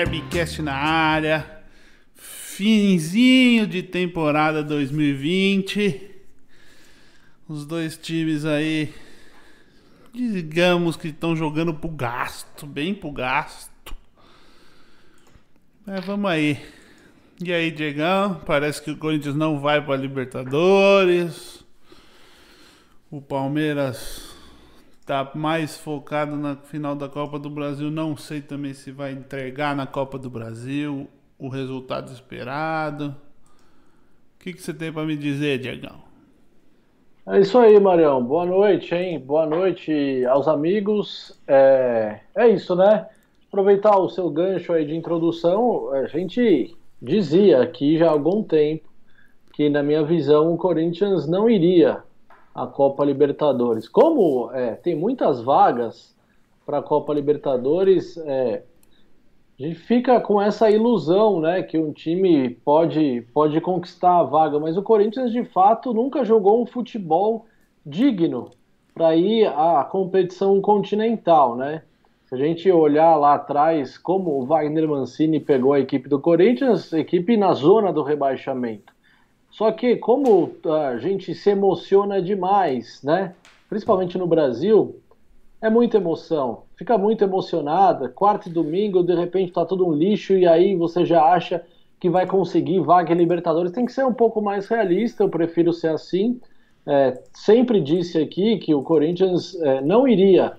Derbycast na área, finzinho de temporada 2020. Os dois times aí, digamos que estão jogando pro gasto, bem pro gasto. Mas vamos aí. E aí, Diegão? Parece que o Corinthians não vai para Libertadores. O Palmeiras tá mais focado na final da Copa do Brasil. Não sei também se vai entregar na Copa do Brasil o resultado esperado. O que, que você tem para me dizer, Diegão? É isso aí, Marião. Boa noite, hein? Boa noite aos amigos. É, é isso, né? Aproveitar o seu gancho aí de introdução, a gente dizia aqui já há algum tempo que, na minha visão, o Corinthians não iria a Copa Libertadores. Como é, tem muitas vagas para a Copa Libertadores, é, a gente fica com essa ilusão, né, que um time pode, pode conquistar a vaga, mas o Corinthians de fato nunca jogou um futebol digno para ir à competição continental, né? Se a gente olhar lá atrás como o Wagner Mancini pegou a equipe do Corinthians, equipe na zona do rebaixamento. Só que como a gente se emociona demais, né? Principalmente no Brasil, é muita emoção. Fica muito emocionada. Quarto e domingo, de repente tá tudo um lixo e aí você já acha que vai conseguir vaga em Libertadores. Tem que ser um pouco mais realista. Eu prefiro ser assim. É, sempre disse aqui que o Corinthians é, não iria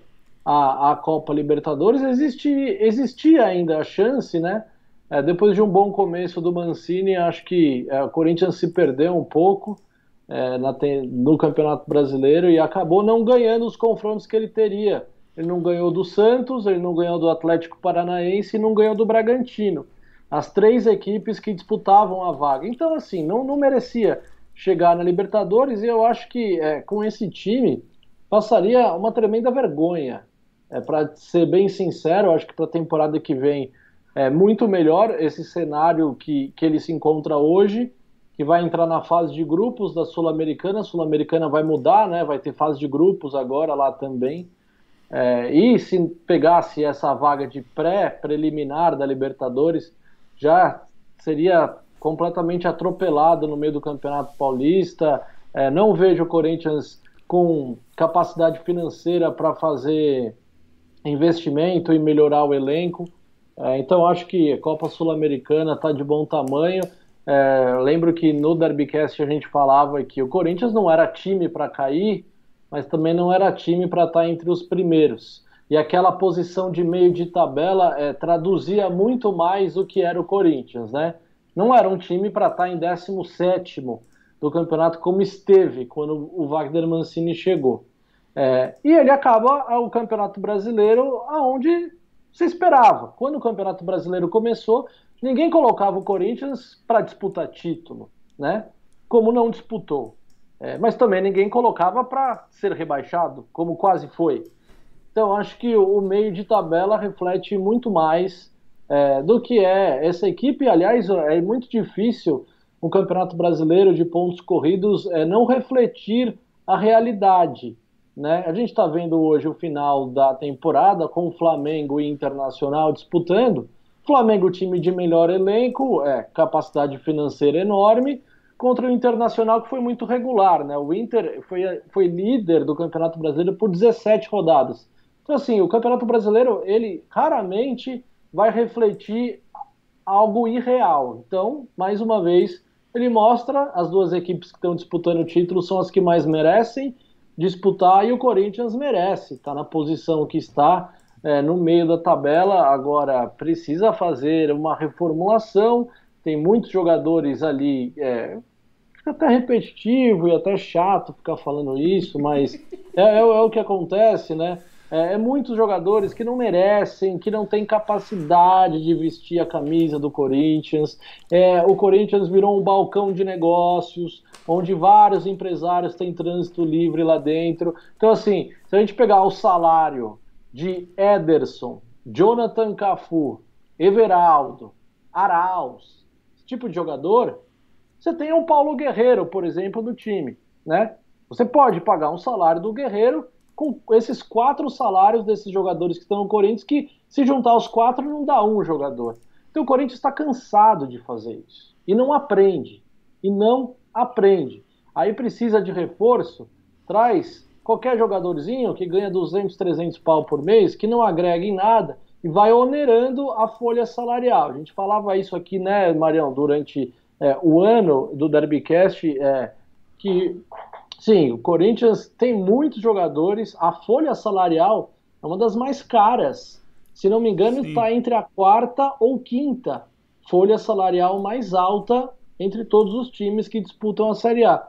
à, à Copa Libertadores. Existe, existia ainda a chance, né? É, depois de um bom começo do Mancini, acho que é, o Corinthians se perdeu um pouco é, na, no Campeonato Brasileiro e acabou não ganhando os confrontos que ele teria. Ele não ganhou do Santos, ele não ganhou do Atlético Paranaense e não ganhou do Bragantino. As três equipes que disputavam a vaga. Então, assim, não, não merecia chegar na Libertadores e eu acho que é, com esse time passaria uma tremenda vergonha. É, para ser bem sincero, acho que para a temporada que vem é muito melhor esse cenário que, que ele se encontra hoje, que vai entrar na fase de grupos da Sul-Americana. Sul-Americana vai mudar, né? Vai ter fase de grupos agora lá também. É, e se pegasse essa vaga de pré-preliminar da Libertadores, já seria completamente atropelado no meio do Campeonato Paulista. É, não vejo o Corinthians com capacidade financeira para fazer investimento e melhorar o elenco. É, então acho que a Copa Sul-Americana está de bom tamanho. É, lembro que no Derbycast a gente falava que o Corinthians não era time para cair, mas também não era time para estar tá entre os primeiros. E aquela posição de meio de tabela é, traduzia muito mais o que era o Corinthians, né? Não era um time para estar tá em 17 do campeonato como esteve quando o Wagner Mancini chegou. É, e ele acaba o Campeonato Brasileiro aonde se esperava. Quando o Campeonato Brasileiro começou, ninguém colocava o Corinthians para disputar título, né? Como não disputou. É, mas também ninguém colocava para ser rebaixado, como quase foi. Então acho que o meio de tabela reflete muito mais é, do que é essa equipe. Aliás, é muito difícil um campeonato brasileiro de pontos corridos é, não refletir a realidade. Né? A gente está vendo hoje o final da temporada com o Flamengo e Internacional disputando. Flamengo, time de melhor elenco, é, capacidade financeira enorme, contra o Internacional que foi muito regular. Né? O Inter foi, foi líder do Campeonato Brasileiro por 17 rodadas. Então, assim, o Campeonato Brasileiro, ele raramente vai refletir algo irreal. Então, mais uma vez, ele mostra as duas equipes que estão disputando o título são as que mais merecem disputar e o Corinthians merece, está na posição que está é, no meio da tabela. Agora precisa fazer uma reformulação. Tem muitos jogadores ali. É, fica até repetitivo e até chato ficar falando isso, mas é, é, é o que acontece, né? É, é, muitos jogadores que não merecem, que não têm capacidade de vestir a camisa do Corinthians. É, o Corinthians virou um balcão de negócios, onde vários empresários têm trânsito livre lá dentro. Então, assim, se a gente pegar o salário de Ederson, Jonathan Cafu, Everaldo, Arauz, esse tipo de jogador, você tem o Paulo Guerreiro, por exemplo, do time, né? Você pode pagar um salário do Guerreiro com esses quatro salários desses jogadores que estão no Corinthians, que se juntar os quatro não dá um jogador. Então o Corinthians está cansado de fazer isso. E não aprende. E não aprende. Aí precisa de reforço, traz qualquer jogadorzinho que ganha 200, 300 pau por mês, que não agrega em nada e vai onerando a folha salarial. A gente falava isso aqui, né, Marião, durante é, o ano do Derbycast, é, que, sim, o Corinthians tem muitos jogadores, a folha salarial é uma das mais caras. Se não me engano, está entre a quarta ou quinta folha salarial mais alta entre todos os times que disputam a Série A.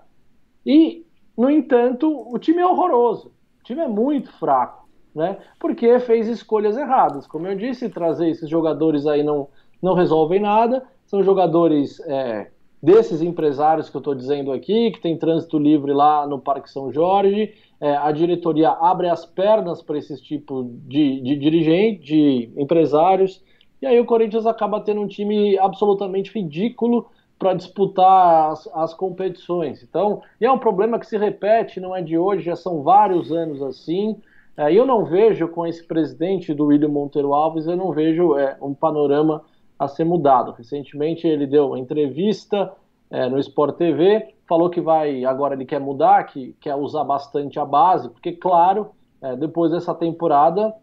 E, no entanto, o time é horroroso. O time é muito fraco, né? Porque fez escolhas erradas. Como eu disse, trazer esses jogadores aí não, não resolvem nada. São jogadores é, desses empresários que eu estou dizendo aqui, que tem trânsito livre lá no Parque São Jorge. É, a diretoria abre as pernas para esse tipo de, de dirigente, de empresários. E aí o Corinthians acaba tendo um time absolutamente ridículo para disputar as, as, competições. Então, é um problema que se repete, não é de hoje, já são vários anos assim. É, eu não vejo com esse presidente do William Monteiro Alves, eu não vejo é, um panorama a ser mudado. Recentemente ele deu uma entrevista é, no Sport TV, falou que vai agora ele quer mudar, que quer usar bastante a base, porque claro, é, depois dessa temporada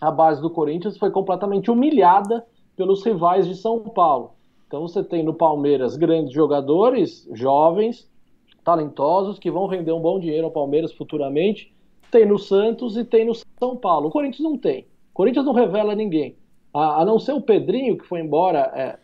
a base do Corinthians foi completamente humilhada pelos rivais de São Paulo. Então você tem no Palmeiras grandes jogadores, jovens, talentosos, que vão render um bom dinheiro ao Palmeiras futuramente. Tem no Santos e tem no São Paulo. O Corinthians não tem. O Corinthians não revela ninguém. A, a não ser o Pedrinho, que foi embora é,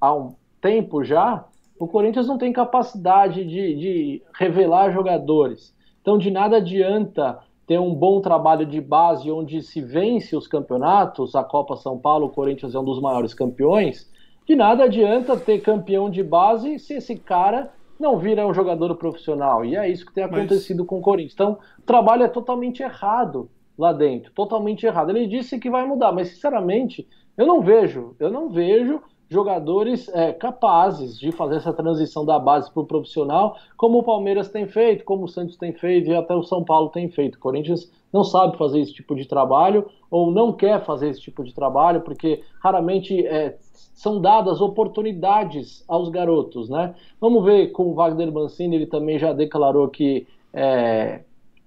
há um tempo já, o Corinthians não tem capacidade de, de revelar jogadores. Então de nada adianta ter um bom trabalho de base onde se vence os campeonatos, a Copa São Paulo, o Corinthians é um dos maiores campeões, de nada adianta ter campeão de base se esse cara não vira um jogador profissional. E é isso que tem acontecido Mas... com o Corinthians. Então, o trabalho é totalmente errado lá dentro, totalmente errado. Ele disse que vai mudar, mas sinceramente, eu não vejo, eu não vejo jogadores é, capazes de fazer essa transição da base para o profissional, como o Palmeiras tem feito, como o Santos tem feito e até o São Paulo tem feito. O Corinthians não sabe fazer esse tipo de trabalho ou não quer fazer esse tipo de trabalho, porque raramente é, são dadas oportunidades aos garotos, né? Vamos ver com o Wagner Mancini, ele também já declarou que é,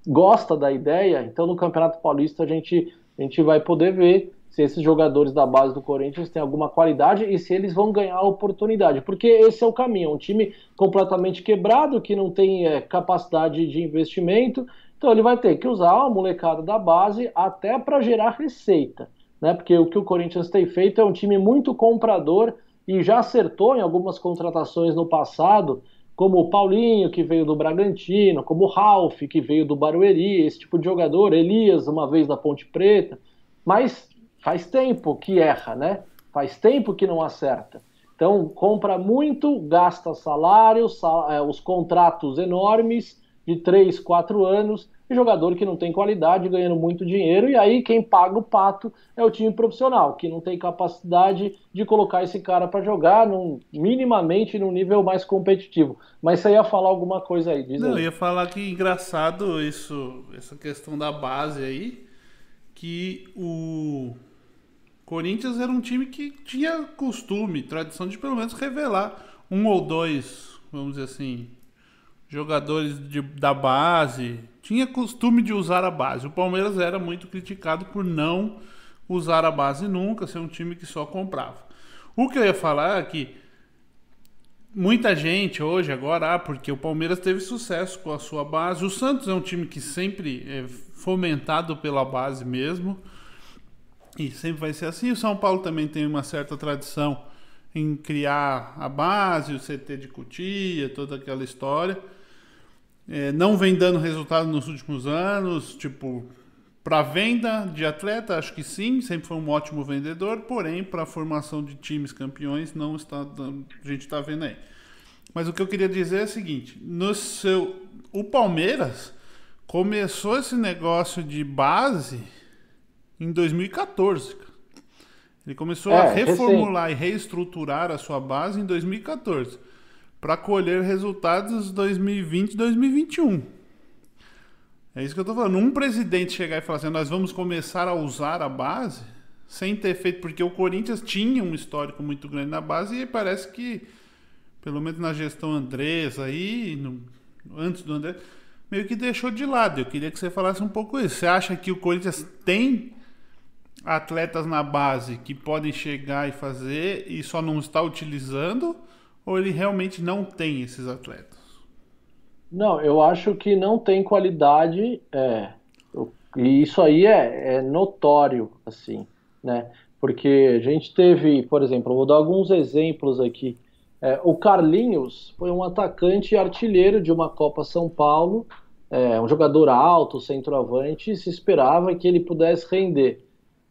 gosta da ideia, então no Campeonato Paulista a gente, a gente vai poder ver se esses jogadores da base do Corinthians têm alguma qualidade e se eles vão ganhar a oportunidade, porque esse é o caminho, é um time completamente quebrado, que não tem é, capacidade de investimento, então ele vai ter que usar a molecada da base até para gerar receita né? Porque o que o Corinthians tem feito é um time muito comprador e já acertou em algumas contratações no passado, como o Paulinho, que veio do Bragantino, como o Ralf, que veio do Barueri, esse tipo de jogador, Elias, uma vez da Ponte Preta, mas faz tempo que erra, né? Faz tempo que não acerta. Então, compra muito, gasta salário, sal, é, os contratos enormes de 3, 4 anos, e jogador que não tem qualidade, ganhando muito dinheiro, e aí quem paga o pato é o time profissional, que não tem capacidade de colocar esse cara para jogar num, minimamente num nível mais competitivo. Mas você ia falar alguma coisa aí, diz Não, aí. eu ia falar que engraçado isso, essa questão da base aí, que o Corinthians era um time que tinha costume, tradição de pelo menos revelar um ou dois, vamos dizer assim, jogadores de, da base, tinha costume de usar a base. O Palmeiras era muito criticado por não usar a base nunca, ser um time que só comprava. O que eu ia falar é que muita gente hoje, agora, ah, porque o Palmeiras teve sucesso com a sua base. O Santos é um time que sempre é fomentado pela base mesmo. E sempre vai ser assim. O São Paulo também tem uma certa tradição em criar a base, o CT de Cutia, toda aquela história. É, não vem dando resultado nos últimos anos, tipo, para venda de atleta, acho que sim, sempre foi um ótimo vendedor, porém, para a formação de times campeões, não está dando, a gente está vendo aí. Mas o que eu queria dizer é o seguinte: no seu, o Palmeiras começou esse negócio de base em 2014. Ele começou é, a reformular e reestruturar a sua base em 2014 para colher resultados 2020 2021. É isso que eu tô falando. Um presidente chegar e falar assim, nós vamos começar a usar a base, sem ter feito, porque o Corinthians tinha um histórico muito grande na base e parece que, pelo menos na gestão Andrés aí, no, antes do Andrés, meio que deixou de lado. Eu queria que você falasse um pouco isso. Você acha que o Corinthians tem atletas na base que podem chegar e fazer e só não está utilizando? Ou ele realmente não tem esses atletas? Não, eu acho que não tem qualidade, é, e isso aí é, é, notório, assim, né? Porque a gente teve, por exemplo, vou dar alguns exemplos aqui. É, o Carlinhos foi um atacante artilheiro de uma Copa São Paulo, é, um jogador alto, centroavante, e se esperava que ele pudesse render.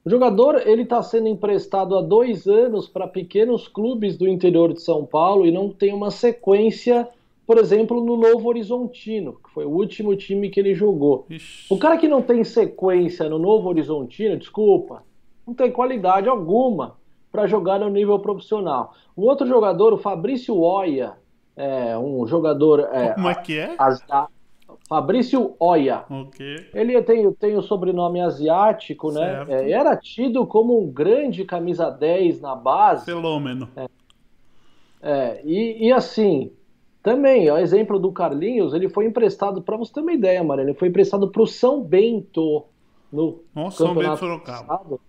O jogador ele está sendo emprestado há dois anos para pequenos clubes do interior de São Paulo e não tem uma sequência, por exemplo, no Novo Horizontino, que foi o último time que ele jogou. Ixi. O cara que não tem sequência no Novo Horizontino, desculpa, não tem qualidade alguma para jogar no nível profissional. Um outro jogador, o Fabrício Oia, é um jogador. É, Como é que é? Fabrício Oya. Okay. Ele tem, tem o sobrenome asiático, né? É, era tido como um grande camisa 10 na base. Fenômeno. É, é, e, e assim, também, o exemplo do Carlinhos, ele foi emprestado, para você ter uma ideia, Maria, ele foi emprestado para o São Bento no Nossa, São Bento de Sorocaba. Passado.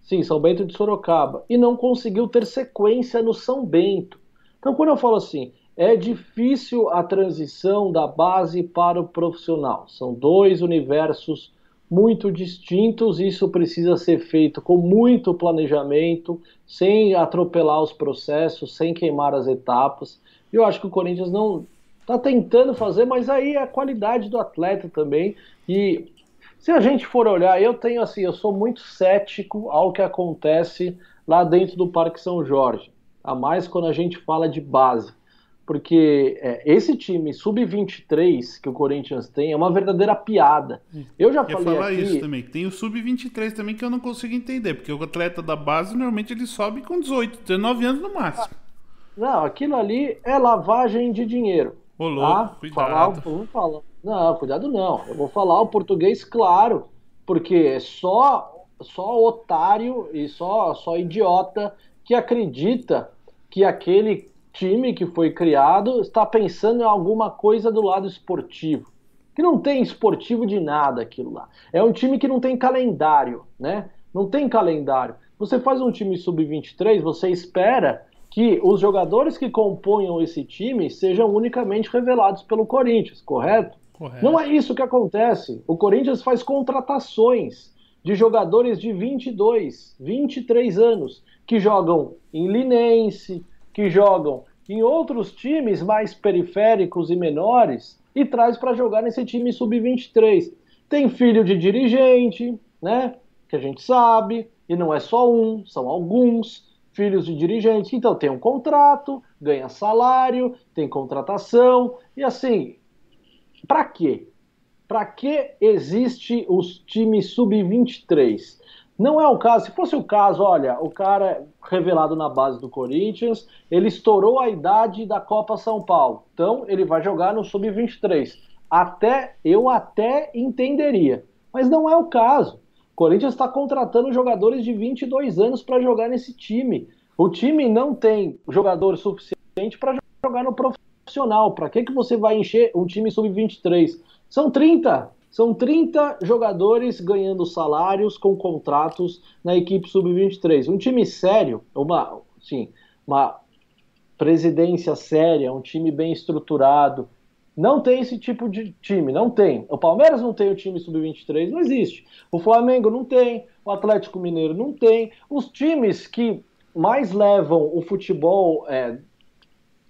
Sim, São Bento de Sorocaba. E não conseguiu ter sequência no São Bento. Então, quando eu falo assim, é difícil a transição da base para o profissional. São dois universos muito distintos, isso precisa ser feito com muito planejamento, sem atropelar os processos, sem queimar as etapas. Eu acho que o Corinthians não está tentando fazer, mas aí é a qualidade do atleta também. E se a gente for olhar, eu tenho assim, eu sou muito cético ao que acontece lá dentro do Parque São Jorge, a mais quando a gente fala de base porque é, esse time sub-23 que o Corinthians tem é uma verdadeira piada. Eu já falei falar aqui... isso também. Tem o sub-23 também que eu não consigo entender, porque o atleta da base normalmente ele sobe com 18, 19 anos no máximo. Não, aquilo ali é lavagem de dinheiro. Ô, louco, tá? cuidado. Falar, falar. Não, cuidado não. Eu vou falar o português claro, porque é só só otário e só só idiota que acredita que aquele time que foi criado está pensando em alguma coisa do lado esportivo. Que não tem esportivo de nada aquilo lá. É um time que não tem calendário, né? Não tem calendário. Você faz um time sub-23, você espera que os jogadores que componham esse time sejam unicamente revelados pelo Corinthians, correto? correto? Não é isso que acontece. O Corinthians faz contratações de jogadores de 22, 23 anos que jogam em Linense, que jogam em outros times mais periféricos e menores e traz para jogar nesse time sub-23. Tem filho de dirigente, né? Que a gente sabe, e não é só um, são alguns filhos de dirigentes. Então tem um contrato, ganha salário, tem contratação e assim, para quê? Para que existe os times sub-23? Não é o caso. Se fosse o caso, olha, o cara revelado na base do Corinthians, ele estourou a idade da Copa São Paulo. Então ele vai jogar no sub-23. Até eu até entenderia, mas não é o caso. O Corinthians está contratando jogadores de 22 anos para jogar nesse time. O time não tem jogador suficiente para jogar no profissional. Para que, que você vai encher um time sub-23? São 30, são 30 jogadores ganhando salários com contratos na equipe sub-23. Um time sério, uma, sim, uma presidência séria, um time bem estruturado. Não tem esse tipo de time, não tem. O Palmeiras não tem o time sub-23, não existe. O Flamengo não tem, o Atlético Mineiro não tem. Os times que mais levam o futebol é, de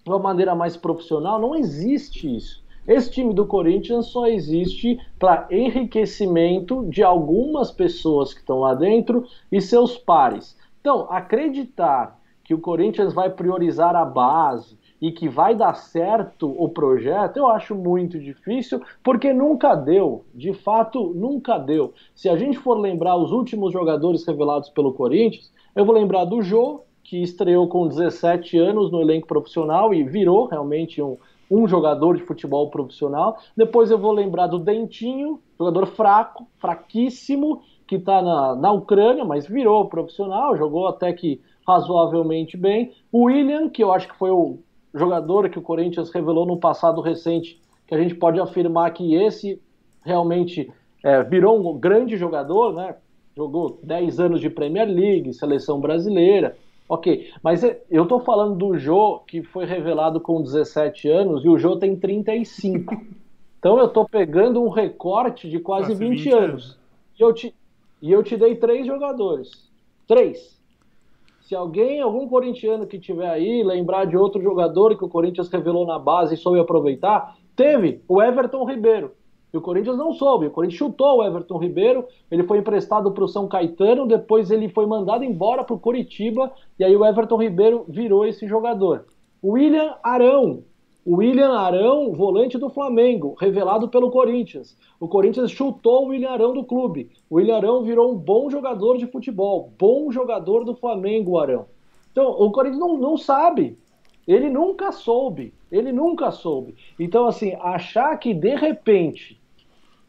uma maneira mais profissional, não existe isso. Esse time do Corinthians só existe para enriquecimento de algumas pessoas que estão lá dentro e seus pares. Então, acreditar que o Corinthians vai priorizar a base e que vai dar certo o projeto, eu acho muito difícil, porque nunca deu. De fato, nunca deu. Se a gente for lembrar os últimos jogadores revelados pelo Corinthians, eu vou lembrar do Jô, que estreou com 17 anos no elenco profissional e virou realmente um, um jogador de futebol profissional. Depois eu vou lembrar do Dentinho, jogador fraco, fraquíssimo, que está na, na Ucrânia, mas virou profissional, jogou até que razoavelmente bem. O William, que eu acho que foi o jogador que o Corinthians revelou no passado recente, que a gente pode afirmar que esse realmente é, virou um grande jogador, né? Jogou 10 anos de Premier League, seleção brasileira. Ok, mas é, eu tô falando do Jô, que foi revelado com 17 anos, e o Jô tem 35. Então eu tô pegando um recorte de quase, quase 20, 20 anos. E eu, te, e eu te dei três jogadores. Três. Se alguém, algum corintiano que tiver aí, lembrar de outro jogador que o Corinthians revelou na base e soube aproveitar, teve o Everton Ribeiro. E o Corinthians não soube. O Corinthians chutou o Everton Ribeiro, ele foi emprestado para o São Caetano, depois ele foi mandado embora para o Curitiba, e aí o Everton Ribeiro virou esse jogador. William Arão. William Arão, volante do Flamengo, revelado pelo Corinthians. O Corinthians chutou o William Arão do clube. O William Arão virou um bom jogador de futebol, bom jogador do Flamengo, Arão. Então, o Corinthians não, não sabe. Ele nunca soube. Ele nunca soube. Então, assim, achar que de repente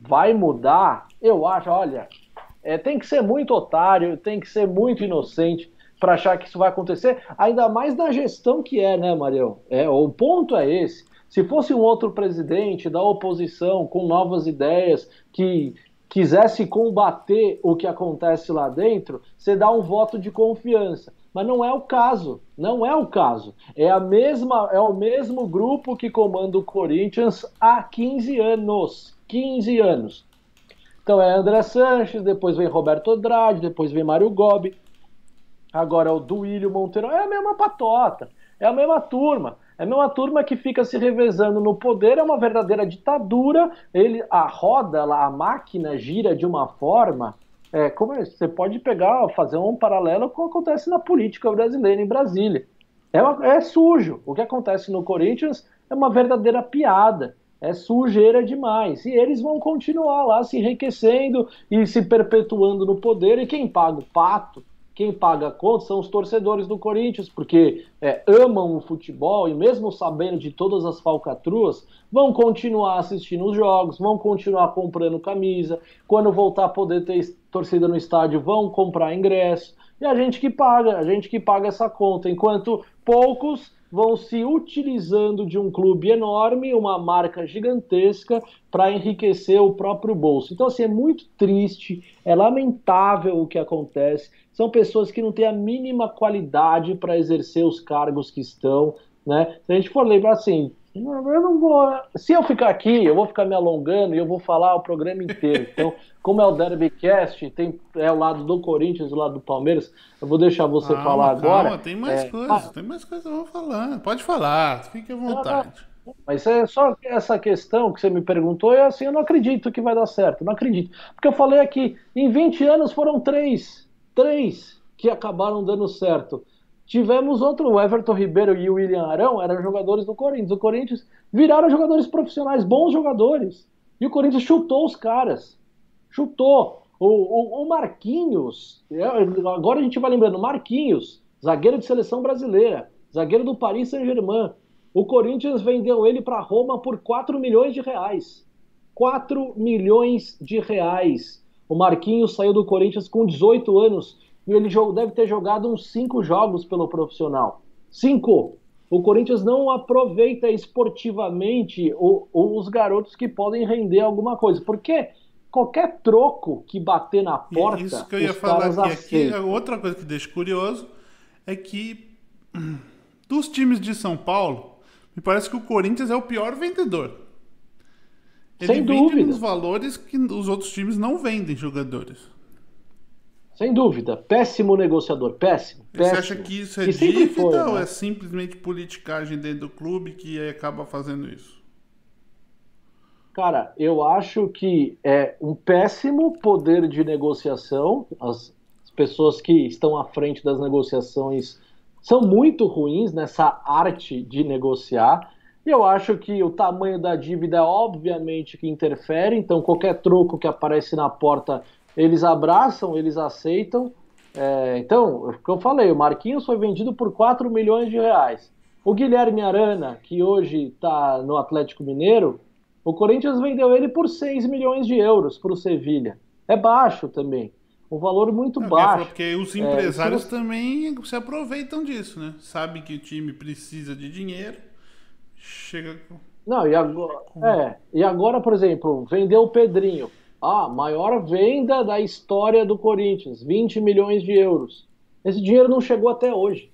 vai mudar, eu acho, olha, é, tem que ser muito otário, tem que ser muito inocente para achar que isso vai acontecer, ainda mais na gestão que é, né, Marião? É, o ponto é esse. Se fosse um outro presidente da oposição com novas ideias que quisesse combater o que acontece lá dentro, você dá um voto de confiança. Mas não é o caso, não é o caso. É a mesma, é o mesmo grupo que comanda o Corinthians há 15 anos. 15 anos. Então é André Sanches, depois vem Roberto Andrade, depois vem Mário Gobi, agora é o Duílio Monteiro. É a mesma patota, é a mesma turma. É a mesma turma que fica se revezando no poder, é uma verdadeira ditadura. Ele, a roda, a máquina gira de uma forma. É, como é, você pode pegar, fazer um paralelo com o que acontece na política brasileira em Brasília. É, é sujo. O que acontece no Corinthians é uma verdadeira piada é sujeira demais. E eles vão continuar lá se enriquecendo e se perpetuando no poder. E quem paga o pato, quem paga a conta são os torcedores do Corinthians, porque é, amam o futebol e, mesmo sabendo de todas as falcatruas, vão continuar assistindo os jogos, vão continuar comprando camisa. Quando voltar a poder ter torcida no estádio, vão comprar ingresso. E a gente que paga, a gente que paga essa conta, enquanto poucos vão se utilizando de um clube enorme, uma marca gigantesca, para enriquecer o próprio bolso. Então, assim, é muito triste, é lamentável o que acontece. São pessoas que não têm a mínima qualidade para exercer os cargos que estão. Né? Se a gente for lembrar assim, eu não vou. Se eu ficar aqui, eu vou ficar me alongando e eu vou falar o programa inteiro. Então, como é o Derbycast, tem é o lado do Corinthians, o lado do Palmeiras, eu vou deixar você falar agora. Calma, tem mais é, coisas, tem mais coisas eu vou falar. Pode falar, fique à vontade. Mas é só essa questão que você me perguntou, é assim, eu não acredito que vai dar certo, não acredito. Porque eu falei aqui, em 20 anos foram três, três que acabaram dando certo. Tivemos outro, o Everton Ribeiro e o William Arão eram jogadores do Corinthians. O Corinthians viraram jogadores profissionais, bons jogadores. E o Corinthians chutou os caras. Chutou. O, o, o Marquinhos, é, agora a gente vai lembrando, Marquinhos, zagueiro de seleção brasileira, zagueiro do Paris Saint-Germain. O Corinthians vendeu ele para Roma por 4 milhões de reais. 4 milhões de reais. O Marquinhos saiu do Corinthians com 18 anos e ele deve ter jogado uns cinco jogos pelo profissional. Cinco! O Corinthians não aproveita esportivamente o, os garotos que podem render alguma coisa. Porque qualquer troco que bater na porta. Isso que eu ia falar aqui, aqui. Outra coisa que deixa curioso é que dos times de São Paulo, me parece que o Corinthians é o pior vendedor. Ele Sem vende dúvida. nos valores que os outros times não vendem jogadores. Sem dúvida. Péssimo negociador. Péssimo. péssimo. Você acha que isso é dívida foi, ou né? é simplesmente politicagem dentro do clube que acaba fazendo isso? Cara, eu acho que é um péssimo poder de negociação. As pessoas que estão à frente das negociações são muito ruins nessa arte de negociar. E eu acho que o tamanho da dívida é obviamente que interfere, então qualquer troco que aparece na porta eles abraçam, eles aceitam. É, então, o que eu falei, o Marquinhos foi vendido por 4 milhões de reais. O Guilherme Arana, que hoje está no Atlético Mineiro, o Corinthians vendeu ele por 6 milhões de euros para o Sevilha. É baixo também. Um valor muito Não, baixo. Porque os empresários é, também se aproveitam disso, né? Sabe que o time precisa de dinheiro, chega. Não, e agora, é, e agora, por exemplo, vendeu o Pedrinho. Ah, maior venda da história do Corinthians, 20 milhões de euros. Esse dinheiro não chegou até hoje.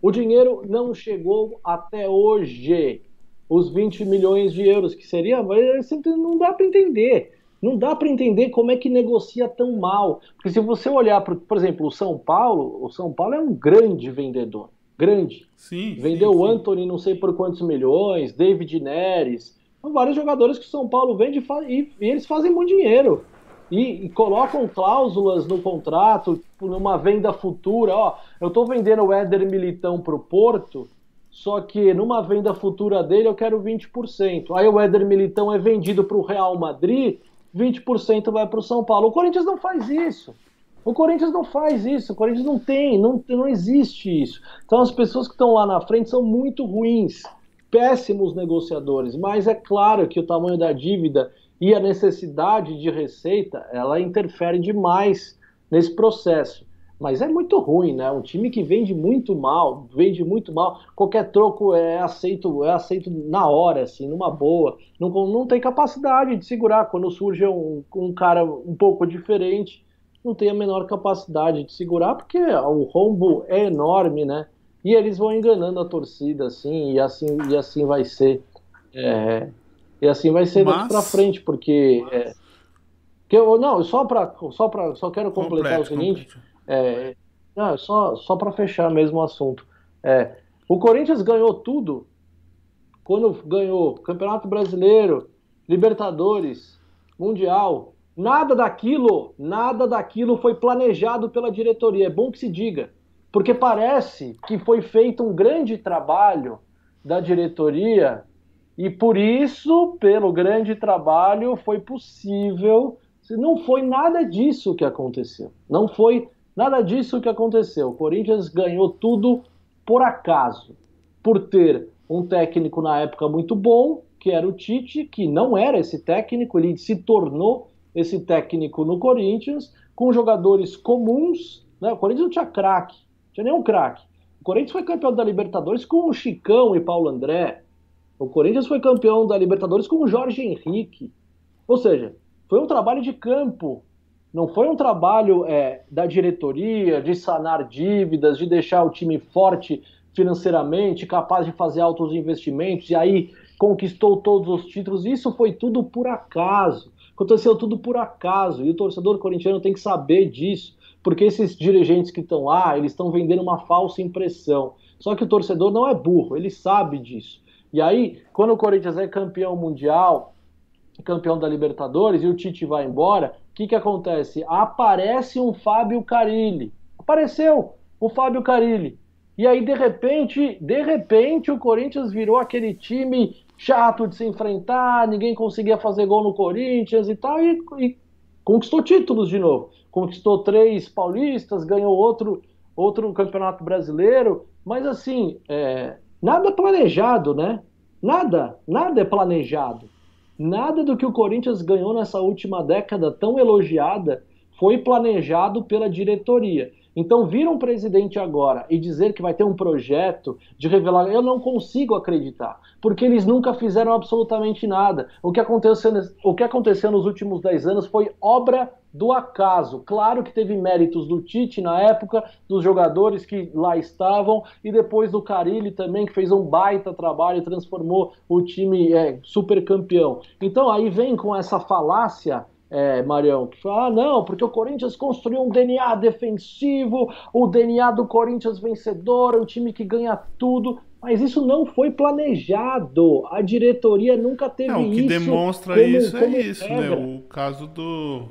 O dinheiro não chegou até hoje. Os 20 milhões de euros que seria, não dá para entender. Não dá para entender como é que negocia tão mal. Porque se você olhar, por, por exemplo, o São Paulo, o São Paulo é um grande vendedor. Grande. Sim, Vendeu o Anthony não sei por quantos milhões, David Neres. São vários jogadores que o São Paulo vende e, e eles fazem muito dinheiro. E, e, colocam cláusulas no contrato, numa venda futura. Ó, eu estou vendendo o Éder Militão para o Porto, só que numa venda futura dele eu quero 20%. Aí o Éder Militão é vendido para o Real Madrid, 20% vai para o São Paulo. O Corinthians não faz isso. O Corinthians não faz isso, o Corinthians não tem, não, não existe isso. Então as pessoas que estão lá na frente são muito ruins, péssimos negociadores, mas é claro que o tamanho da dívida e a necessidade de receita, ela interfere demais nesse processo. Mas é muito ruim, né? Um time que vende muito mal, vende muito mal, qualquer troco é aceito, é aceito na hora, assim, numa boa. Não, não tem capacidade de segurar. Quando surge um, um cara um pouco diferente, não tem a menor capacidade de segurar, porque o rombo é enorme, né? E eles vão enganando a torcida, assim, e assim, e assim vai ser. É, e assim vai ser Mas... daqui para frente, porque. É, que eu, não, só para só para só quero completar complete, o seguinte. É, não, só só para fechar mesmo o assunto. É, o Corinthians ganhou tudo quando ganhou Campeonato Brasileiro, Libertadores, Mundial. Nada daquilo, nada daquilo foi planejado pela diretoria. É bom que se diga, porque parece que foi feito um grande trabalho da diretoria e por isso, pelo grande trabalho, foi possível. Não foi nada disso que aconteceu. Não foi nada disso que aconteceu. O Corinthians ganhou tudo por acaso, por ter um técnico na época muito bom, que era o Tite, que não era esse técnico, ele se tornou esse técnico no Corinthians, com jogadores comuns. Né? O Corinthians não tinha craque, tinha nenhum craque. O Corinthians foi campeão da Libertadores com o Chicão e Paulo André. O Corinthians foi campeão da Libertadores com o Jorge Henrique. Ou seja, foi um trabalho de campo. Não foi um trabalho é, da diretoria de sanar dívidas, de deixar o time forte financeiramente, capaz de fazer altos investimentos, e aí conquistou todos os títulos. Isso foi tudo por acaso. Aconteceu tudo por acaso. E o torcedor corintiano tem que saber disso. Porque esses dirigentes que estão lá, eles estão vendendo uma falsa impressão. Só que o torcedor não é burro, ele sabe disso. E aí, quando o Corinthians é campeão mundial, campeão da Libertadores, e o Tite vai embora, o que, que acontece? Aparece um Fábio Carilli. Apareceu o Fábio Carilli. E aí, de repente, de repente, o Corinthians virou aquele time chato de se enfrentar, ninguém conseguia fazer gol no Corinthians e tal, e, e conquistou títulos de novo. Conquistou três paulistas, ganhou outro, outro campeonato brasileiro, mas assim, é, Nada planejado, né? Nada, nada é planejado. Nada do que o Corinthians ganhou nessa última década tão elogiada foi planejado pela diretoria. Então, vir um presidente agora e dizer que vai ter um projeto de revelar, eu não consigo acreditar, porque eles nunca fizeram absolutamente nada. O que aconteceu, o que aconteceu nos últimos 10 anos foi obra do acaso. Claro que teve méritos do Tite na época, dos jogadores que lá estavam, e depois do Carilli também, que fez um baita trabalho e transformou o time é, super campeão. Então, aí vem com essa falácia é, Marião, que fala, ah, não, porque o Corinthians construiu um DNA defensivo, o DNA do Corinthians vencedor, é um time que ganha tudo. Mas isso não foi planejado. A diretoria nunca teve isso. O que isso demonstra como, isso é isso, né? O caso do.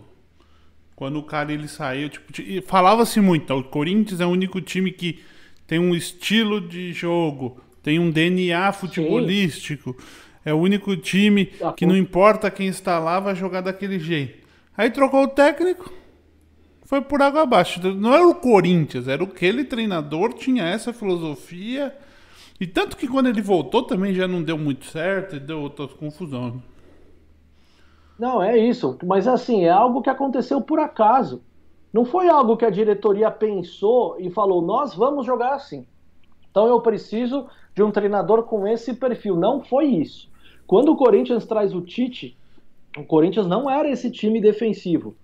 Quando o cara ele saiu, tipo, falava-se muito, o Corinthians é o único time que tem um estilo de jogo, tem um DNA futebolístico. Sim é o único time tá que não importa quem está lá, vai jogar daquele jeito. Aí trocou o técnico, foi por água abaixo. Não era o Corinthians, era aquele treinador, tinha essa filosofia E tanto que quando ele voltou também já não deu muito certo e deu outra confusão. Não, é isso. Mas assim, é algo que aconteceu por acaso. Não foi algo que a diretoria pensou e falou, nós vamos jogar assim. Então eu preciso de um treinador com esse perfil. Não foi isso. Quando o Corinthians traz o Tite, o Corinthians não era esse time defensivo.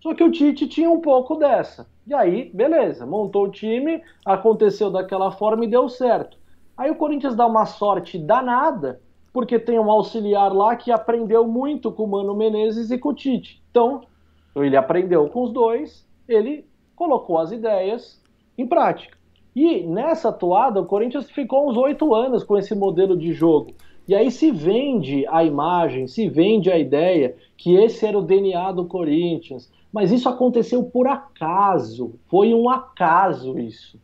Só que o Tite tinha um pouco dessa. E aí, beleza, montou o time, aconteceu daquela forma e deu certo. Aí o Corinthians dá uma sorte danada, porque tem um auxiliar lá que aprendeu muito com o Mano Menezes e com o Tite. Então, ele aprendeu com os dois, ele colocou as ideias em prática. E nessa toada, o Corinthians ficou uns oito anos com esse modelo de jogo. E aí se vende a imagem, se vende a ideia que esse era o DNA do Corinthians. Mas isso aconteceu por acaso. Foi um acaso isso.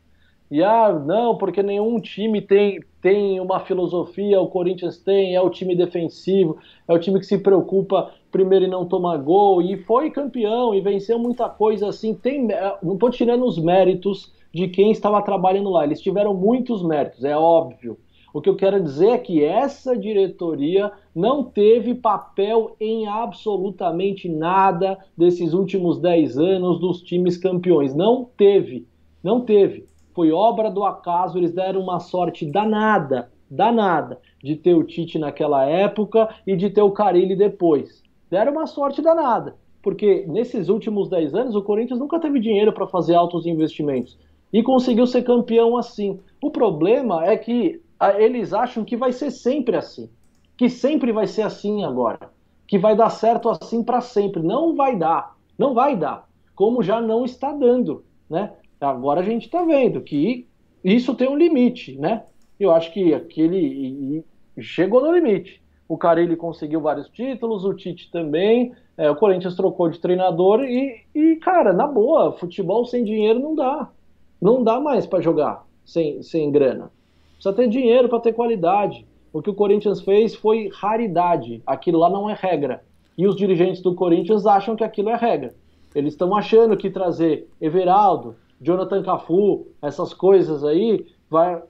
E ah, não, porque nenhum time tem, tem uma filosofia, o Corinthians tem, é o time defensivo, é o time que se preocupa primeiro em não tomar gol, e foi campeão e venceu muita coisa assim. Tem, é, não estou tirando os méritos de quem estava trabalhando lá, eles tiveram muitos méritos, é óbvio. O que eu quero dizer é que essa diretoria não teve papel em absolutamente nada desses últimos 10 anos dos times campeões. Não teve. Não teve. Foi obra do acaso, eles deram uma sorte danada, danada, de ter o Tite naquela época e de ter o Carilli depois. Deram uma sorte danada, porque nesses últimos 10 anos o Corinthians nunca teve dinheiro para fazer altos investimentos e conseguiu ser campeão assim. O problema é que eles acham que vai ser sempre assim, que sempre vai ser assim agora, que vai dar certo assim para sempre. Não vai dar, não vai dar, como já não está dando, né? Agora a gente está vendo que isso tem um limite, né? Eu acho que aquele chegou no limite. O Carilli conseguiu vários títulos, o Tite também, é, o Corinthians trocou de treinador e, e, cara, na boa, futebol sem dinheiro não dá. Não dá mais para jogar sem, sem grana. Precisa ter dinheiro para ter qualidade. O que o Corinthians fez foi raridade. Aquilo lá não é regra. E os dirigentes do Corinthians acham que aquilo é regra. Eles estão achando que trazer Everaldo, Jonathan Cafu, essas coisas aí, vai,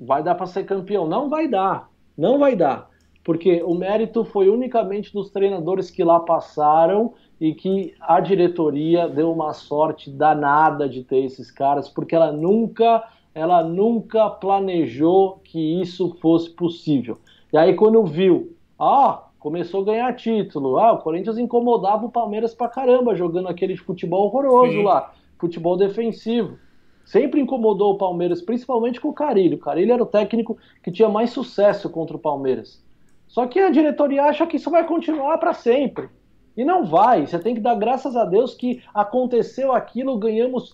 vai dar para ser campeão. Não vai dar. Não vai dar. Porque o mérito foi unicamente dos treinadores que lá passaram e que a diretoria deu uma sorte danada de ter esses caras, porque ela nunca ela nunca planejou que isso fosse possível. E aí quando viu, ah, começou a ganhar título, ah, o Corinthians incomodava o Palmeiras pra caramba jogando aquele futebol horroroso Sim. lá, futebol defensivo. Sempre incomodou o Palmeiras, principalmente com o Carilho. O Carilho era o técnico que tinha mais sucesso contra o Palmeiras. Só que a diretoria acha que isso vai continuar para sempre. E não vai. Você tem que dar graças a Deus que aconteceu aquilo, ganhamos,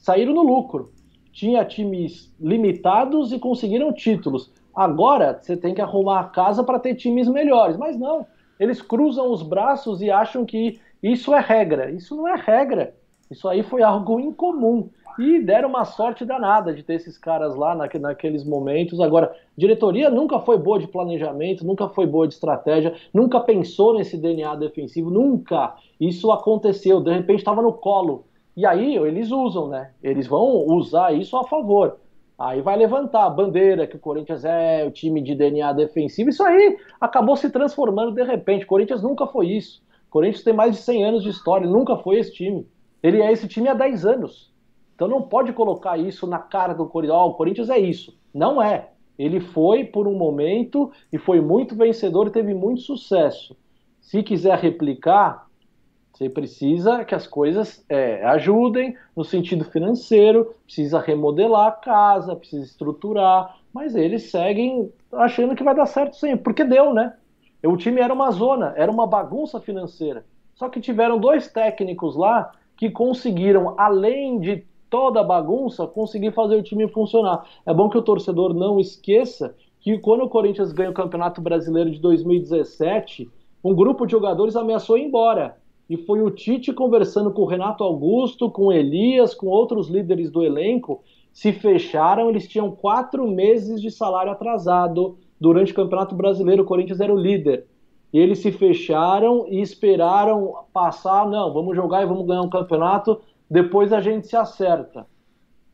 saíram no lucro tinha times limitados e conseguiram títulos. Agora você tem que arrumar a casa para ter times melhores. Mas não, eles cruzam os braços e acham que isso é regra. Isso não é regra. Isso aí foi algo incomum. E deram uma sorte danada de ter esses caras lá naqueles momentos. Agora, diretoria nunca foi boa de planejamento, nunca foi boa de estratégia, nunca pensou nesse DNA defensivo, nunca. Isso aconteceu, de repente estava no colo e aí eles usam, né? Eles vão usar isso a favor. Aí vai levantar a bandeira que o Corinthians é o time de DNA defensivo. Isso aí acabou se transformando de repente. O Corinthians nunca foi isso. O Corinthians tem mais de 100 anos de história, nunca foi esse time. Ele é esse time há 10 anos. Então não pode colocar isso na cara do Corinthians. Oh, o Corinthians é isso. Não é. Ele foi por um momento e foi muito vencedor e teve muito sucesso. Se quiser replicar, você precisa que as coisas é, ajudem no sentido financeiro, precisa remodelar a casa, precisa estruturar, mas eles seguem achando que vai dar certo sempre, porque deu, né? O time era uma zona, era uma bagunça financeira. Só que tiveram dois técnicos lá que conseguiram, além de toda a bagunça, conseguir fazer o time funcionar. É bom que o torcedor não esqueça que quando o Corinthians ganha o Campeonato Brasileiro de 2017, um grupo de jogadores ameaçou ir embora e foi o Tite conversando com o Renato Augusto, com Elias, com outros líderes do elenco, se fecharam, eles tinham quatro meses de salário atrasado durante o Campeonato Brasileiro, o Corinthians era o líder. Eles se fecharam e esperaram passar, não, vamos jogar e vamos ganhar um campeonato, depois a gente se acerta.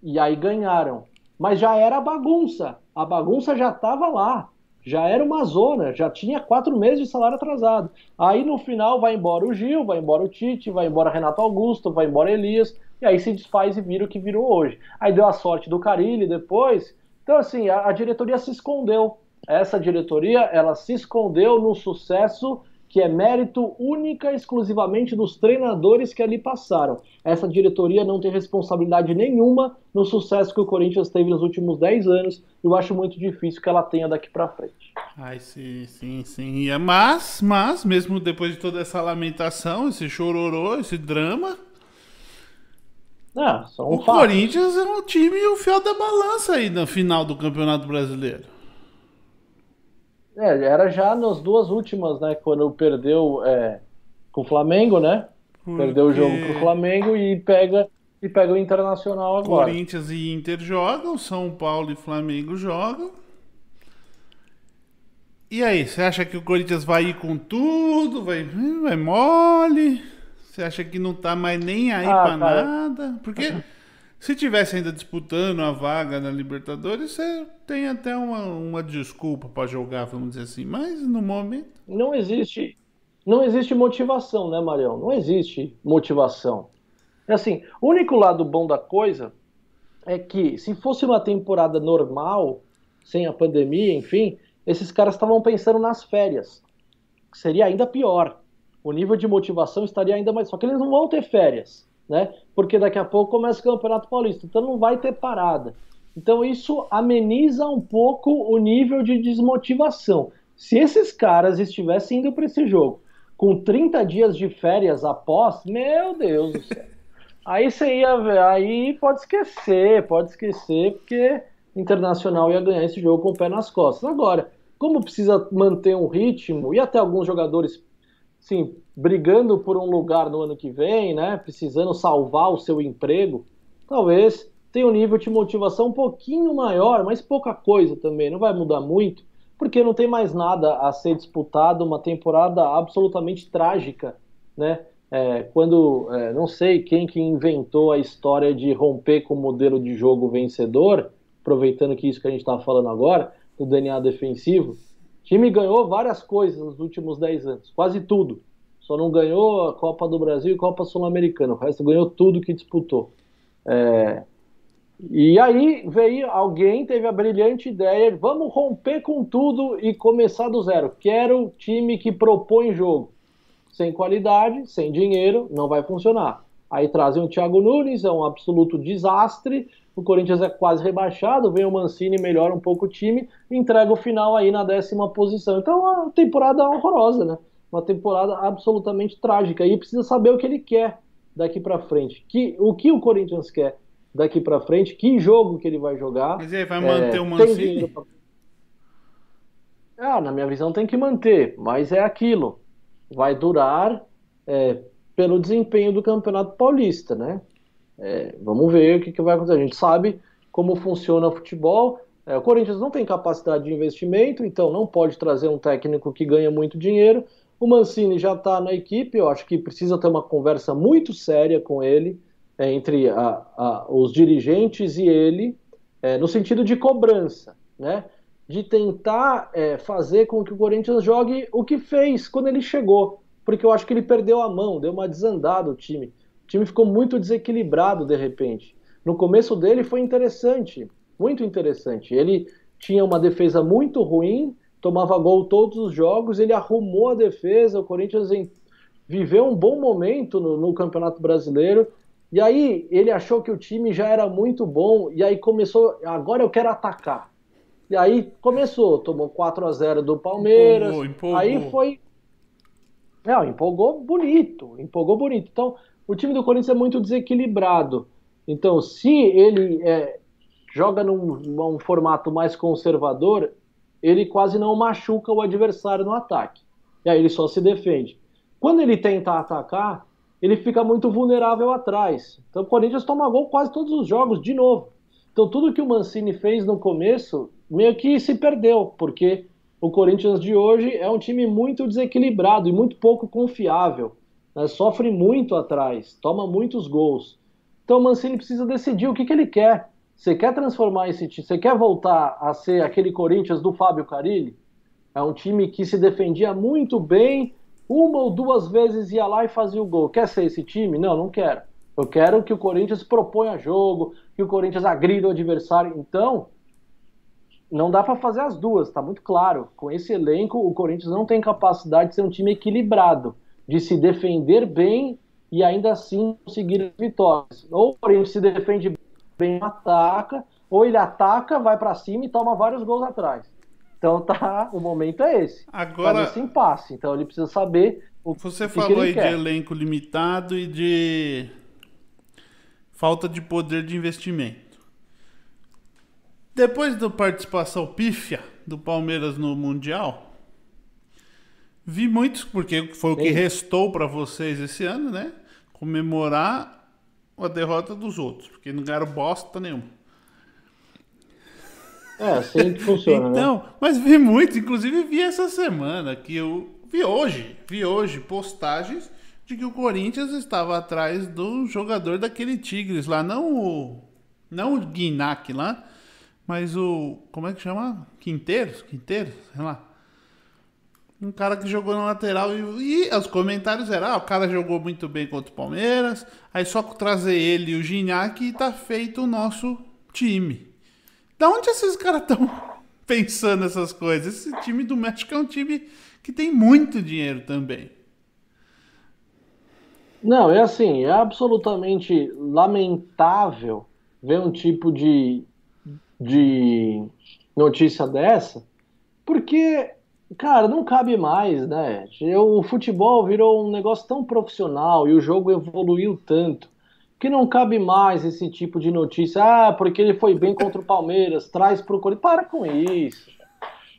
E aí ganharam. Mas já era bagunça. a bagunça já estava lá, já era uma zona, já tinha quatro meses de salário atrasado. Aí no final vai embora o Gil, vai embora o Tite, vai embora Renato Augusto, vai embora Elias, e aí se desfaz e vira o que virou hoje. Aí deu a sorte do Carilli depois. Então, assim, a, a diretoria se escondeu. Essa diretoria, ela se escondeu no sucesso que é mérito única e exclusivamente dos treinadores que ali passaram. Essa diretoria não tem responsabilidade nenhuma no sucesso que o Corinthians teve nos últimos 10 anos. Eu acho muito difícil que ela tenha daqui para frente. Ai, sim, sim, sim. É, mas, mas, mesmo depois de toda essa lamentação, esse chororô, esse drama, ah, o fatos. Corinthians é um time o fiel da balança aí na final do Campeonato Brasileiro. É, era já nas duas últimas, né? Quando perdeu é, com o Flamengo, né? Porque... Perdeu o jogo pro Flamengo e pega e pega o Internacional agora. Corinthians e Inter jogam, São Paulo e Flamengo jogam. E aí, você acha que o Corinthians vai ir com tudo? Vai, vai mole? Você acha que não tá mais nem aí ah, pra cara. nada? Porque se tivesse ainda disputando a vaga na Libertadores, você tem até uma, uma desculpa para jogar, vamos dizer assim. Mas no momento. Não existe. Não existe motivação, né, Marião? Não existe motivação. Assim, o único lado bom da coisa é que se fosse uma temporada normal, sem a pandemia, enfim, esses caras estavam pensando nas férias. Seria ainda pior. O nível de motivação estaria ainda mais. Só que eles não vão ter férias né? Porque daqui a pouco começa o Campeonato Paulista, então não vai ter parada. Então isso ameniza um pouco o nível de desmotivação. Se esses caras estivessem indo para esse jogo com 30 dias de férias após, meu Deus do céu. Aí você ia ver, aí pode esquecer, pode esquecer, porque Internacional ia ganhar esse jogo com o pé nas costas. Agora, como precisa manter um ritmo, e até alguns jogadores sim, brigando por um lugar no ano que vem, né, precisando salvar o seu emprego, talvez tenha um nível de motivação um pouquinho maior, mas pouca coisa também, não vai mudar muito, porque não tem mais nada a ser disputado, uma temporada absolutamente trágica, né? É, quando é, não sei quem que inventou a história de romper com o modelo de jogo vencedor, aproveitando que isso que a gente está falando agora, do DNA defensivo, time ganhou várias coisas nos últimos 10 anos, quase tudo. Só não ganhou a Copa do Brasil e Copa Sul-Americana. O resto ganhou tudo que disputou. É... E aí veio alguém, teve a brilhante ideia: vamos romper com tudo e começar do zero. Quero time que propõe jogo. Sem qualidade, sem dinheiro, não vai funcionar. Aí trazem o Thiago Nunes, é um absoluto desastre. O Corinthians é quase rebaixado, vem o Mancini, melhora um pouco o time, entrega o final aí na décima posição. Então, é uma temporada horrorosa, né? Uma temporada absolutamente trágica. E precisa saber o que ele quer daqui para frente. Que, o que o Corinthians quer daqui para frente, que jogo que ele vai jogar. Mas ele vai manter é, o Mancini? Pra... Ah, na minha visão tem que manter, mas é aquilo. Vai durar é, pelo desempenho do Campeonato Paulista, né? É, vamos ver o que, que, vai acontecer. A gente sabe como funciona o futebol. É, o Corinthians não tem capacidade de investimento, então não pode trazer um técnico que ganha muito dinheiro. O Mancini já está na equipe, eu acho que precisa ter uma conversa muito séria com ele, é, entre a, a, os dirigentes e ele, é, no sentido de cobrança, né? de tentar é, fazer com que o Corinthians jogue o que fez quando ele chegou porque eu acho que ele perdeu a mão, deu uma desandada o time. O time ficou muito desequilibrado de repente. No começo dele foi interessante, muito interessante. Ele tinha uma defesa muito ruim, tomava gol todos os jogos, ele arrumou a defesa, o Corinthians viveu um bom momento no, no Campeonato Brasileiro. E aí ele achou que o time já era muito bom e aí começou, agora eu quero atacar. E aí começou, tomou 4 a 0 do Palmeiras. Empolgou, empolgou. Aí foi não, empolgou bonito, empolgou bonito. Então, o time do Corinthians é muito desequilibrado. Então, se ele é, joga num, num formato mais conservador, ele quase não machuca o adversário no ataque. E aí ele só se defende. Quando ele tenta atacar, ele fica muito vulnerável atrás. Então o Corinthians toma gol quase todos os jogos de novo. Então tudo que o Mancini fez no começo meio que se perdeu, porque o Corinthians de hoje é um time muito desequilibrado e muito pouco confiável. Né? Sofre muito atrás, toma muitos gols. Então o Mancini precisa decidir o que, que ele quer. Você quer transformar esse time? Você quer voltar a ser aquele Corinthians do Fábio Carilli? É um time que se defendia muito bem, uma ou duas vezes ia lá e fazia o gol. Quer ser esse time? Não, não quero. Eu quero que o Corinthians proponha jogo, que o Corinthians agrida o adversário. Então, não dá para fazer as duas, está muito claro. Com esse elenco, o Corinthians não tem capacidade de ser um time equilibrado, de se defender bem e ainda assim conseguir vitórias. Ou Corinthians se defende bem, ataca, ou ele ataca, vai para cima e toma vários gols atrás. Então tá, o momento é esse. Agora esse impasse. Então ele precisa saber o Você que falou que aí ele quer. de elenco limitado e de falta de poder de investimento. Depois da participação pífia do Palmeiras no Mundial, vi muitos, porque foi o que Sim. restou para vocês esse ano, né? Comemorar a derrota dos outros, porque não ganharam bosta nenhuma. É assim que funciona, né? Então, mas vi muito, inclusive vi essa semana que eu vi hoje, vi hoje postagens de que o Corinthians estava atrás do jogador daquele Tigres lá, não o não o Guinac lá, mas o como é que chama? Quinteiros, Quinteiros, sei lá. Um cara que jogou na lateral e, e os comentários eram, ah, o cara jogou muito bem contra o Palmeiras, aí só trazer ele e o Gignac e tá feito o nosso time. Da onde esses caras estão pensando essas coisas? Esse time do México é um time que tem muito dinheiro também. Não, é assim, é absolutamente lamentável ver um tipo de, de notícia dessa, porque, cara, não cabe mais, né? O futebol virou um negócio tão profissional e o jogo evoluiu tanto que não cabe mais esse tipo de notícia. Ah, porque ele foi bem contra o Palmeiras, traz pro Corinthians. Para com isso.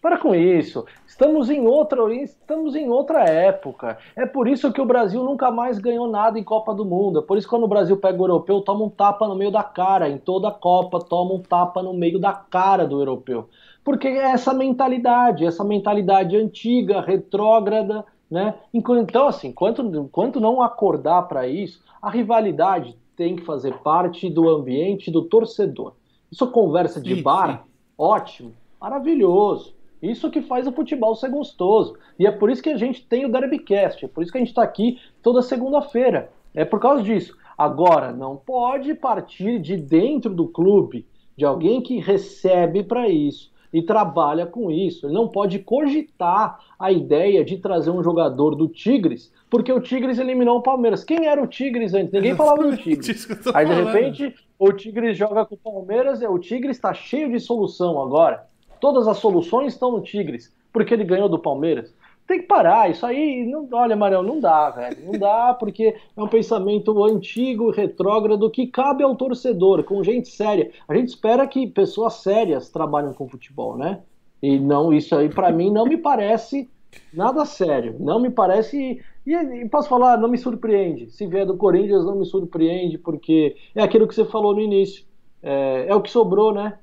Para com isso. Estamos em outra, estamos em outra época. É por isso que o Brasil nunca mais ganhou nada em Copa do Mundo. É por isso que quando o Brasil pega o europeu, toma um tapa no meio da cara. Em toda a Copa, toma um tapa no meio da cara do europeu. Porque é essa mentalidade, essa mentalidade antiga, retrógrada, né? Então, assim, enquanto, enquanto não acordar para isso, a rivalidade tem que fazer parte do ambiente do torcedor. Isso conversa de Sim, bar, sim. ótimo, maravilhoso. Isso que faz o futebol ser gostoso. E é por isso que a gente tem o Derbycast, é por isso que a gente está aqui toda segunda-feira. É por causa disso. Agora, não pode partir de dentro do clube, de alguém que recebe para isso e trabalha com isso. Ele não pode cogitar a ideia de trazer um jogador do Tigres, porque o Tigres eliminou o Palmeiras. Quem era o Tigres antes? Ninguém falava do Tigres. Aí de repente o Tigres joga com o Palmeiras, e o Tigres está cheio de solução agora. Todas as soluções estão no Tigres, porque ele ganhou do Palmeiras. Tem que parar, isso aí, não, olha, Marião, não dá, velho. Não dá, porque é um pensamento antigo, retrógrado, que cabe ao torcedor, com gente séria. A gente espera que pessoas sérias trabalhem com futebol, né? E não, isso aí para mim não me parece nada sério. Não me parece. E, e posso falar, não me surpreende. Se vier do Corinthians, não me surpreende, porque é aquilo que você falou no início. É, é o que sobrou, né?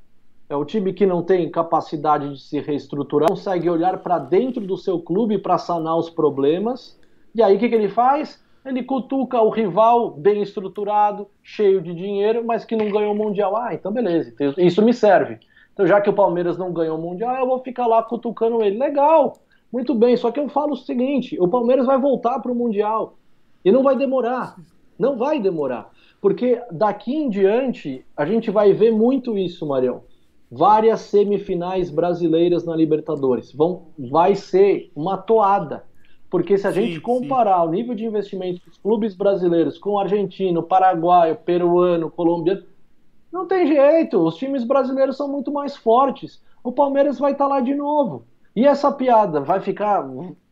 É o time que não tem capacidade de se reestruturar, consegue olhar para dentro do seu clube para sanar os problemas. E aí o que, que ele faz? Ele cutuca o rival bem estruturado, cheio de dinheiro, mas que não ganhou o Mundial. Ah, então beleza, isso me serve. Então, já que o Palmeiras não ganhou o Mundial, eu vou ficar lá cutucando ele. Legal, muito bem, só que eu falo o seguinte: o Palmeiras vai voltar para o Mundial. E não vai demorar. Não vai demorar. Porque daqui em diante a gente vai ver muito isso, Marião várias semifinais brasileiras na Libertadores. Vão, vai ser uma toada. Porque se a Sim, gente comparar o nível de investimento dos clubes brasileiros com o argentino, paraguaio, peruano, colombiano, não tem jeito. Os times brasileiros são muito mais fortes. O Palmeiras vai estar lá de novo. E essa piada vai ficar.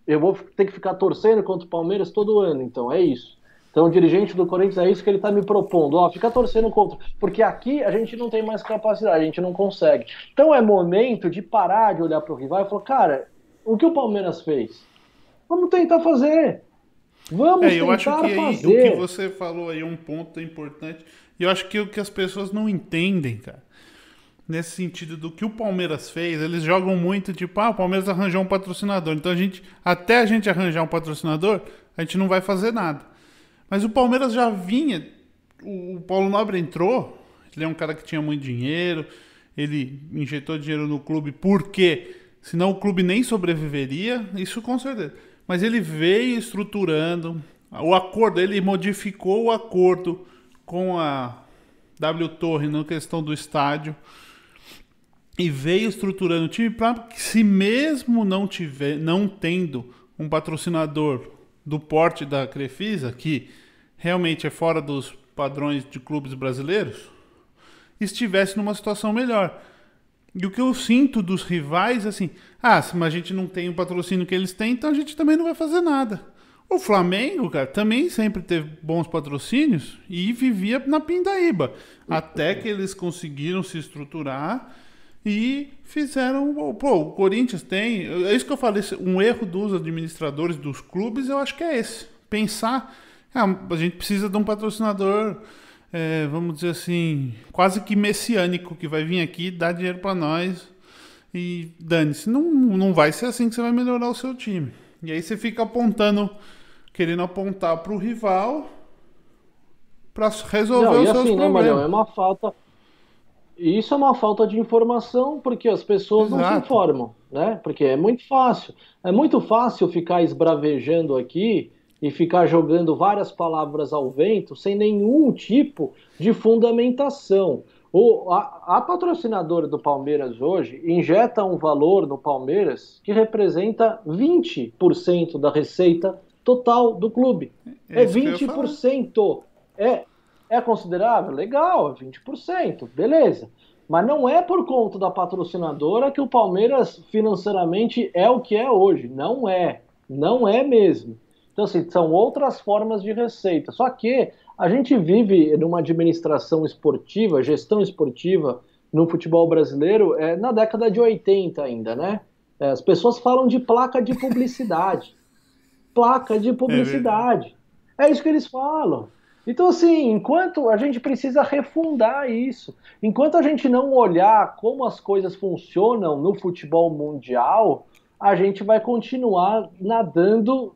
Eu vou ter que ficar torcendo contra o Palmeiras todo ano, então é isso. Então, o dirigente do Corinthians é isso que ele está me propondo. Ó, fica torcendo contra. Porque aqui a gente não tem mais capacidade, a gente não consegue. Então é momento de parar de olhar para o rival e falar, cara, o que o Palmeiras fez? Vamos tentar fazer. Vamos É, eu tentar acho que aí, fazer. o que você falou aí é um ponto importante. E eu acho que o que as pessoas não entendem, cara, nesse sentido do que o Palmeiras fez, eles jogam muito tipo, ah, o Palmeiras arranjou um patrocinador. Então a gente, até a gente arranjar um patrocinador, a gente não vai fazer nada. Mas o Palmeiras já vinha, o, Paulo Nobre entrou, Ele é um cara que tinha muito dinheiro, ele injetou dinheiro no clube porque senão o clube nem sobreviveria, isso com certeza. Mas ele veio estruturando o acordo, ele modificou o acordo com a W Torre na questão do estádio e veio estruturando o time para que se mesmo não tiver, não tendo um patrocinador do porte da Crefisa, que realmente é fora dos padrões de clubes brasileiros, estivesse numa situação melhor. E o que eu sinto dos rivais, assim, ah, se a gente não tem o patrocínio que eles têm, então a gente também não vai fazer nada. O Flamengo, cara, também sempre teve bons patrocínios e vivia na pindaíba. Até que eles conseguiram se estruturar e fizeram. Pô, o Corinthians tem. É isso que eu falei. Um erro dos administradores dos clubes, eu acho que é esse. Pensar. Ah, a gente precisa de um patrocinador, é, vamos dizer assim, quase que messiânico, que vai vir aqui dar dinheiro para nós e dane-se. Não, não vai ser assim que você vai melhorar o seu time. E aí você fica apontando, querendo apontar para o rival para resolver não, os seus assim, problemas. Né, Marião, é uma falta e isso é uma falta de informação porque as pessoas Exato. não se informam, né? Porque é muito fácil. É muito fácil ficar esbravejando aqui e ficar jogando várias palavras ao vento sem nenhum tipo de fundamentação. O, a, a patrocinadora do Palmeiras hoje injeta um valor no Palmeiras que representa 20% da receita total do clube. É, é 20%. É, é considerável? Legal, 20%, beleza. Mas não é por conta da patrocinadora que o Palmeiras financeiramente é o que é hoje. Não é. Não é mesmo. Então, assim, são outras formas de receita. Só que a gente vive numa administração esportiva, gestão esportiva no futebol brasileiro é, na década de 80 ainda, né? É, as pessoas falam de placa de publicidade. placa de publicidade. É, é isso que eles falam. Então, assim, enquanto a gente precisa refundar isso, enquanto a gente não olhar como as coisas funcionam no futebol mundial, a gente vai continuar nadando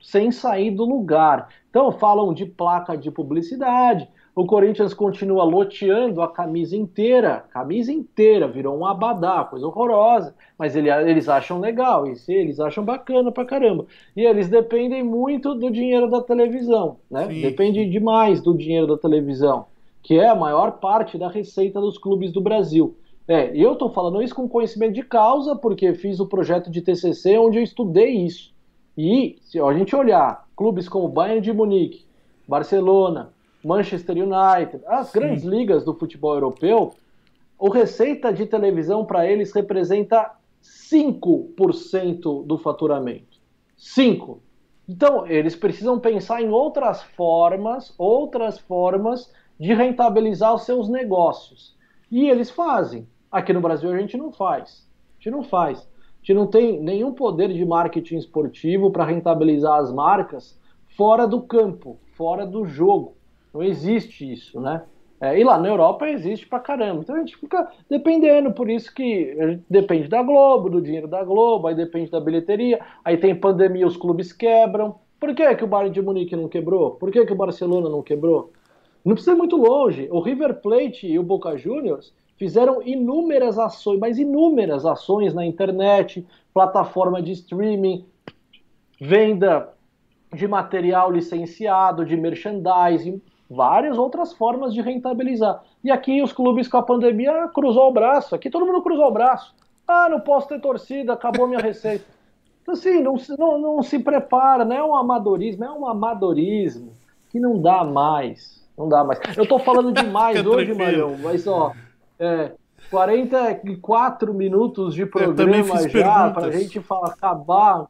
sem sair do lugar. Então, falam de placa de publicidade, o Corinthians continua loteando a camisa inteira, camisa inteira, virou um abadá, coisa horrorosa, mas ele, eles acham legal, isso eles acham bacana pra caramba. E eles dependem muito do dinheiro da televisão, né? Sim. Depende demais do dinheiro da televisão, que é a maior parte da receita dos clubes do Brasil. É, eu estou falando isso com conhecimento de causa, porque fiz o projeto de TCC onde eu estudei isso. E se a gente olhar clubes como Bayern de Munique, Barcelona, Manchester United, as Sim. grandes ligas do futebol europeu, o receita de televisão para eles representa 5% do faturamento. 5%. Então, eles precisam pensar em outras formas, outras formas de rentabilizar os seus negócios. E eles fazem. Aqui no Brasil a gente não faz. A gente não faz. A gente não tem nenhum poder de marketing esportivo para rentabilizar as marcas fora do campo, fora do jogo. Não existe isso, né? É, e lá na Europa existe pra caramba. Então a gente fica dependendo, por isso que depende da Globo, do dinheiro da Globo, aí depende da bilheteria, aí tem pandemia, os clubes quebram. Por que, que o Bayern de Munique não quebrou? Por que, que o Barcelona não quebrou? Não precisa ir muito longe. O River Plate e o Boca Juniors fizeram inúmeras ações, mas inúmeras ações na internet, plataforma de streaming, venda de material licenciado, de merchandising, várias outras formas de rentabilizar. E aqui os clubes com a pandemia cruzou o braço. Aqui todo mundo cruzou o braço. Ah, não posso ter torcida, acabou minha receita. Então, assim, não, não, não se prepara, não é um amadorismo, é um amadorismo que não dá mais. Não dá mais. Eu tô falando demais hoje, Marião, mas ó, é, 44 minutos de programa já, perguntas. pra gente falar, acabar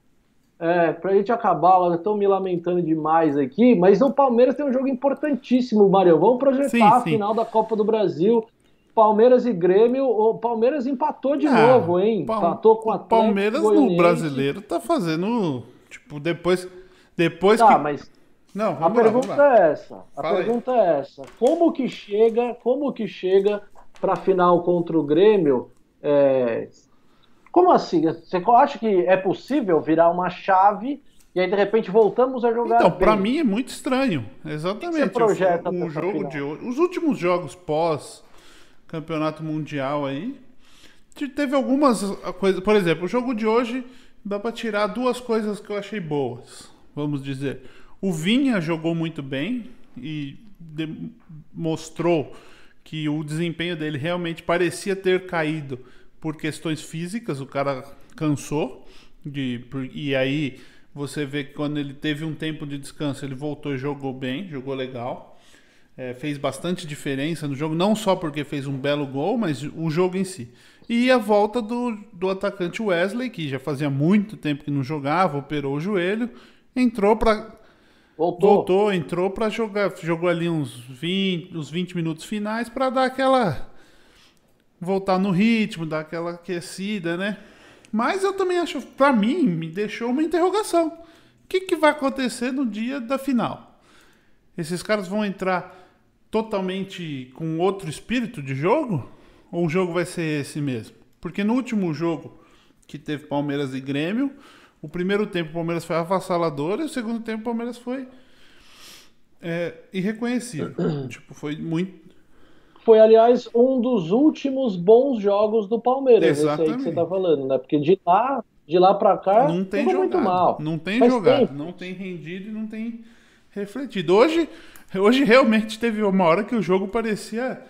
é, pra gente acabar, estão me lamentando demais aqui, mas o Palmeiras tem um jogo importantíssimo, Mário. Vamos projetar sim, a final da Copa do Brasil. Palmeiras e Grêmio, o Palmeiras empatou de ah, novo, hein? Empatou com a Palmeiras no brasileiro tá fazendo, tipo, depois depois tá, que mas Não, a pergunta lá, é essa. A Fala pergunta aí. é essa. Como que chega, como que chega para final contra o Grêmio? É, como assim? Você acha que é possível virar uma chave e aí de repente voltamos a jogar? Então, para mim é muito estranho. Exatamente. O, o jogo final? de hoje, os últimos jogos pós campeonato mundial aí. Teve algumas coisas, por exemplo, o jogo de hoje dá para tirar duas coisas que eu achei boas, vamos dizer. O Vinha jogou muito bem e mostrou que o desempenho dele realmente parecia ter caído por questões físicas, o cara cansou de e aí você vê que quando ele teve um tempo de descanso, ele voltou e jogou bem, jogou legal. É, fez bastante diferença no jogo, não só porque fez um belo gol, mas o jogo em si. E a volta do, do atacante Wesley, que já fazia muito tempo que não jogava, operou o joelho, entrou para Voltou. Voltou, entrou para jogar, jogou ali uns 20, uns 20 minutos finais para dar aquela voltar no ritmo, dar aquela aquecida, né? Mas eu também acho, para mim, me deixou uma interrogação. O que, que vai acontecer no dia da final? Esses caras vão entrar totalmente com outro espírito de jogo? Ou o jogo vai ser esse mesmo? Porque no último jogo que teve Palmeiras e Grêmio, o primeiro tempo o Palmeiras foi avassalador e o segundo tempo o Palmeiras foi é, irreconhecível. tipo, foi muito. Foi, aliás, um dos últimos bons jogos do Palmeiras, Exatamente. esse aí que você tá falando, né? Porque de lá, de lá pra cá, não tem jogado, muito mal. Não tem Faz jogado, tempo. não tem rendido e não tem refletido. Hoje, hoje realmente teve uma hora que o jogo parecia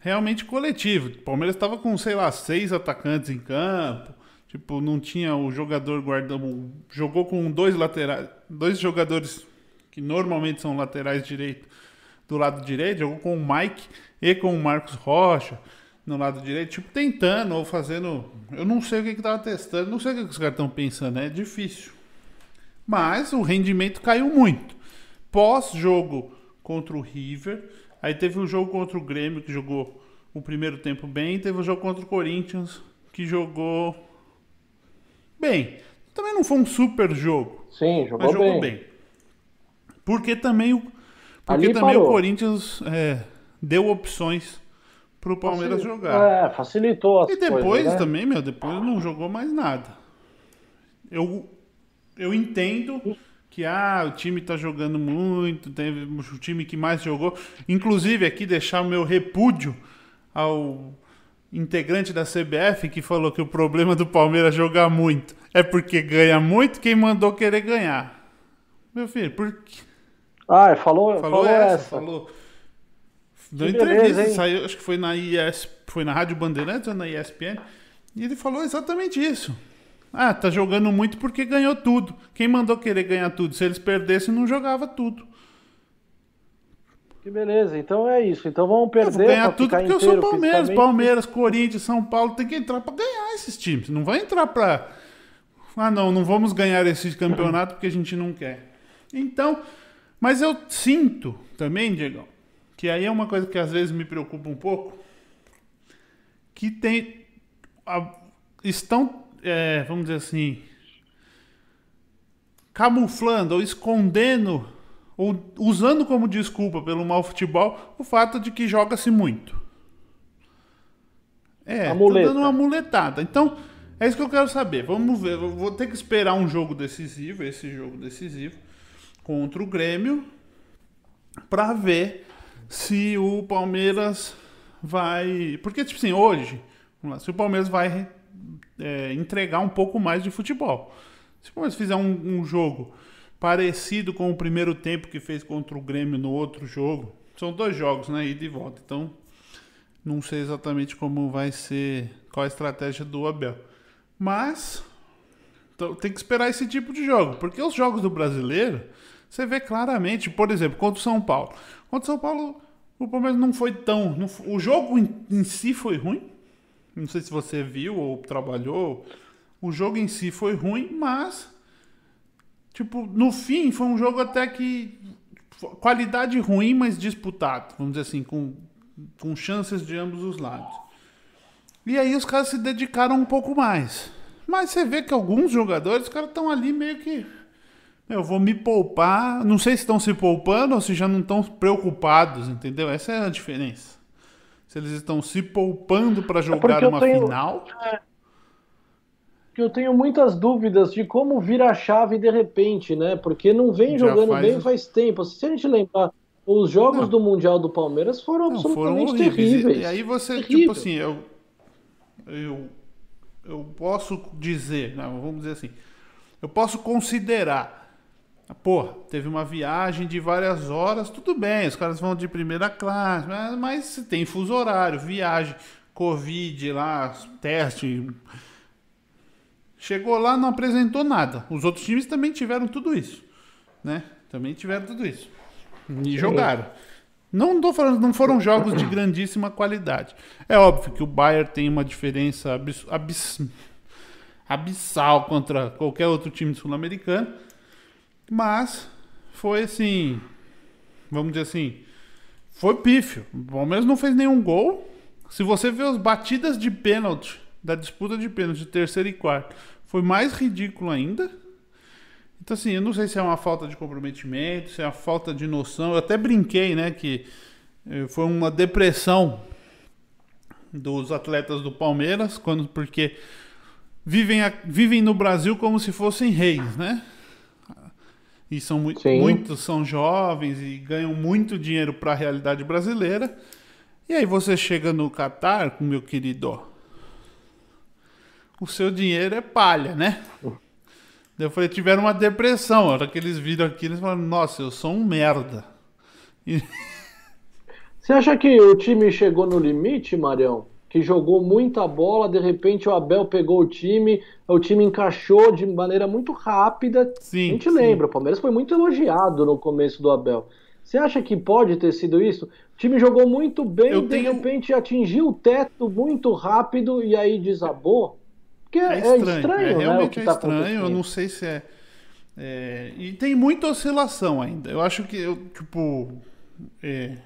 realmente coletivo. O Palmeiras estava com, sei lá, seis atacantes em campo. Tipo, não tinha o jogador guardando. Jogou com dois laterais. Dois jogadores que normalmente são laterais direito do lado direito. Jogou com o Mike e com o Marcos Rocha no lado direito. Tipo, tentando ou fazendo. Eu não sei o que, que tava testando. Não sei o que, que os caras estão pensando. É difícil. Mas o rendimento caiu muito. Pós-jogo contra o River. Aí teve o jogo contra o Grêmio, que jogou o primeiro tempo bem. Teve o jogo contra o Corinthians, que jogou bem. Também não foi um super jogo. Sim, jogou, mas jogou bem. bem. Porque também o, porque também o Corinthians é, deu opções para o Palmeiras jogar. É, facilitou as E depois coisas, né? também, meu, depois não jogou mais nada. Eu, eu entendo que ah, o time está jogando muito, teve o time que mais jogou. Inclusive, aqui deixar o meu repúdio ao integrante da CBF que falou que o problema do Palmeiras jogar muito é porque ganha muito quem mandou querer ganhar. Meu filho, por que. Ah, falou, falou, falou essa, essa. Falou. Deu entrevista, beleza, saiu, acho que foi na IS, foi na Rádio Bandeirantes ou na ESPN, e ele falou exatamente isso. Ah, tá jogando muito porque ganhou tudo. Quem mandou querer ganhar tudo? Se eles perdessem, não jogava tudo. Que beleza, então é isso. Então vamos perder. Eu vou ganhar tudo porque eu sou Palmeiras, Palmeiras, Corinthians, São Paulo, tem que entrar para ganhar esses times. Não vai entrar para. Ah, não, não vamos ganhar esse campeonato porque a gente não quer. Então, mas eu sinto também, Diego, que aí é uma coisa que às vezes me preocupa um pouco, que tem. A, estão, é, vamos dizer assim, camuflando ou escondendo ou usando como desculpa pelo mau futebol o fato de que joga-se muito. É, tá dando uma muletada. Então, é isso que eu quero saber. Vamos ver. Eu vou ter que esperar um jogo decisivo, esse jogo decisivo, contra o Grêmio, para ver se o Palmeiras vai. Porque, tipo assim, hoje, lá, se o Palmeiras vai é, entregar um pouco mais de futebol. Se o Palmeiras fizer um, um jogo parecido com o primeiro tempo que fez contra o Grêmio no outro jogo. São dois jogos, né? Ida e volta. Então, não sei exatamente como vai ser, qual a estratégia do Abel. Mas então, tem que esperar esse tipo de jogo, porque os jogos do brasileiro, você vê claramente, por exemplo, contra o São Paulo. Contra o São Paulo, o Palmeiras não foi tão. Não, o jogo em, em si foi ruim. Não sei se você viu ou trabalhou. O jogo em si foi ruim, mas Tipo, no fim, foi um jogo até que. Qualidade ruim, mas disputado. Vamos dizer assim, com, com chances de ambos os lados. E aí os caras se dedicaram um pouco mais. Mas você vê que alguns jogadores, os caras estão ali meio que. Eu vou me poupar. Não sei se estão se poupando ou se já não estão preocupados, entendeu? Essa é a diferença. Se eles estão se poupando para é jogar é uma tenho... final. É que eu tenho muitas dúvidas de como vir a chave de repente, né? Porque não vem jogando faz... bem faz tempo. Se a gente lembrar Os jogos não. do Mundial do Palmeiras foram não, absolutamente foram terríveis. E, aí você, tipo Terrível. tipo assim, eu, eu, eu posso dizer, não, vamos dizer assim, eu posso considerar Pô, teve uma viagem de várias horas, tudo bem, os caras vão de primeira classe, mas, mas tem fuso horário, viagem, Covid lá, teste. Chegou lá, não apresentou nada. Os outros times também tiveram tudo isso, né? Também tiveram tudo isso. E jogaram. Não tô falando, não foram jogos de grandíssima qualidade. É óbvio que o Bayern tem uma diferença abis, abis, abissal contra qualquer outro time sul-americano mas foi assim, vamos dizer assim, foi pífio. O Palmeiras não fez nenhum gol. Se você ver as batidas de pênalti da disputa de pênalti terceiro e quarto, foi mais ridículo ainda. Então assim, eu não sei se é uma falta de comprometimento, se é uma falta de noção. Eu até brinquei, né, que eh, foi uma depressão dos atletas do Palmeiras, quando porque vivem, vivem no Brasil como se fossem reis, né? E são muito, muitos são jovens e ganham muito dinheiro para a realidade brasileira. E aí você chega no Catar, meu querido, o seu dinheiro é palha, né? Eu falei, tiveram uma depressão. A hora que eles viram aqui, eles falaram, nossa, eu sou um merda. E... Você acha que o time chegou no limite, Marião? Que jogou muita bola, de repente o Abel pegou o time, o time encaixou de maneira muito rápida. Sim, a gente sim. lembra, o Palmeiras foi muito elogiado no começo do Abel. Você acha que pode ter sido isso? O time jogou muito bem, Eu de tenho... repente atingiu o teto muito rápido e aí desabou? Porque é, é estranho, é estranho, é, né? Realmente é tá estranho, eu não sei se é, é, E tem muita oscilação ainda. Eu acho que, eu, tipo. É,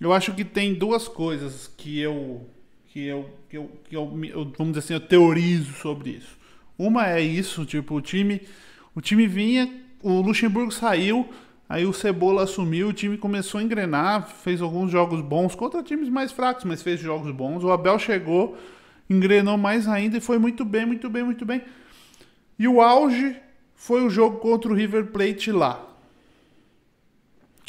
eu acho que tem duas coisas que eu que eu, que eu, que eu, eu vamos dizer assim, eu teorizo sobre isso. Uma é isso, tipo, o time o time vinha, o Luxemburgo saiu, aí o Cebola assumiu, o time começou a engrenar, fez alguns jogos bons contra times mais fracos, mas fez jogos bons. O Abel chegou, engrenou mais ainda e foi muito bem, muito bem, muito bem. E o auge foi o jogo contra o River Plate lá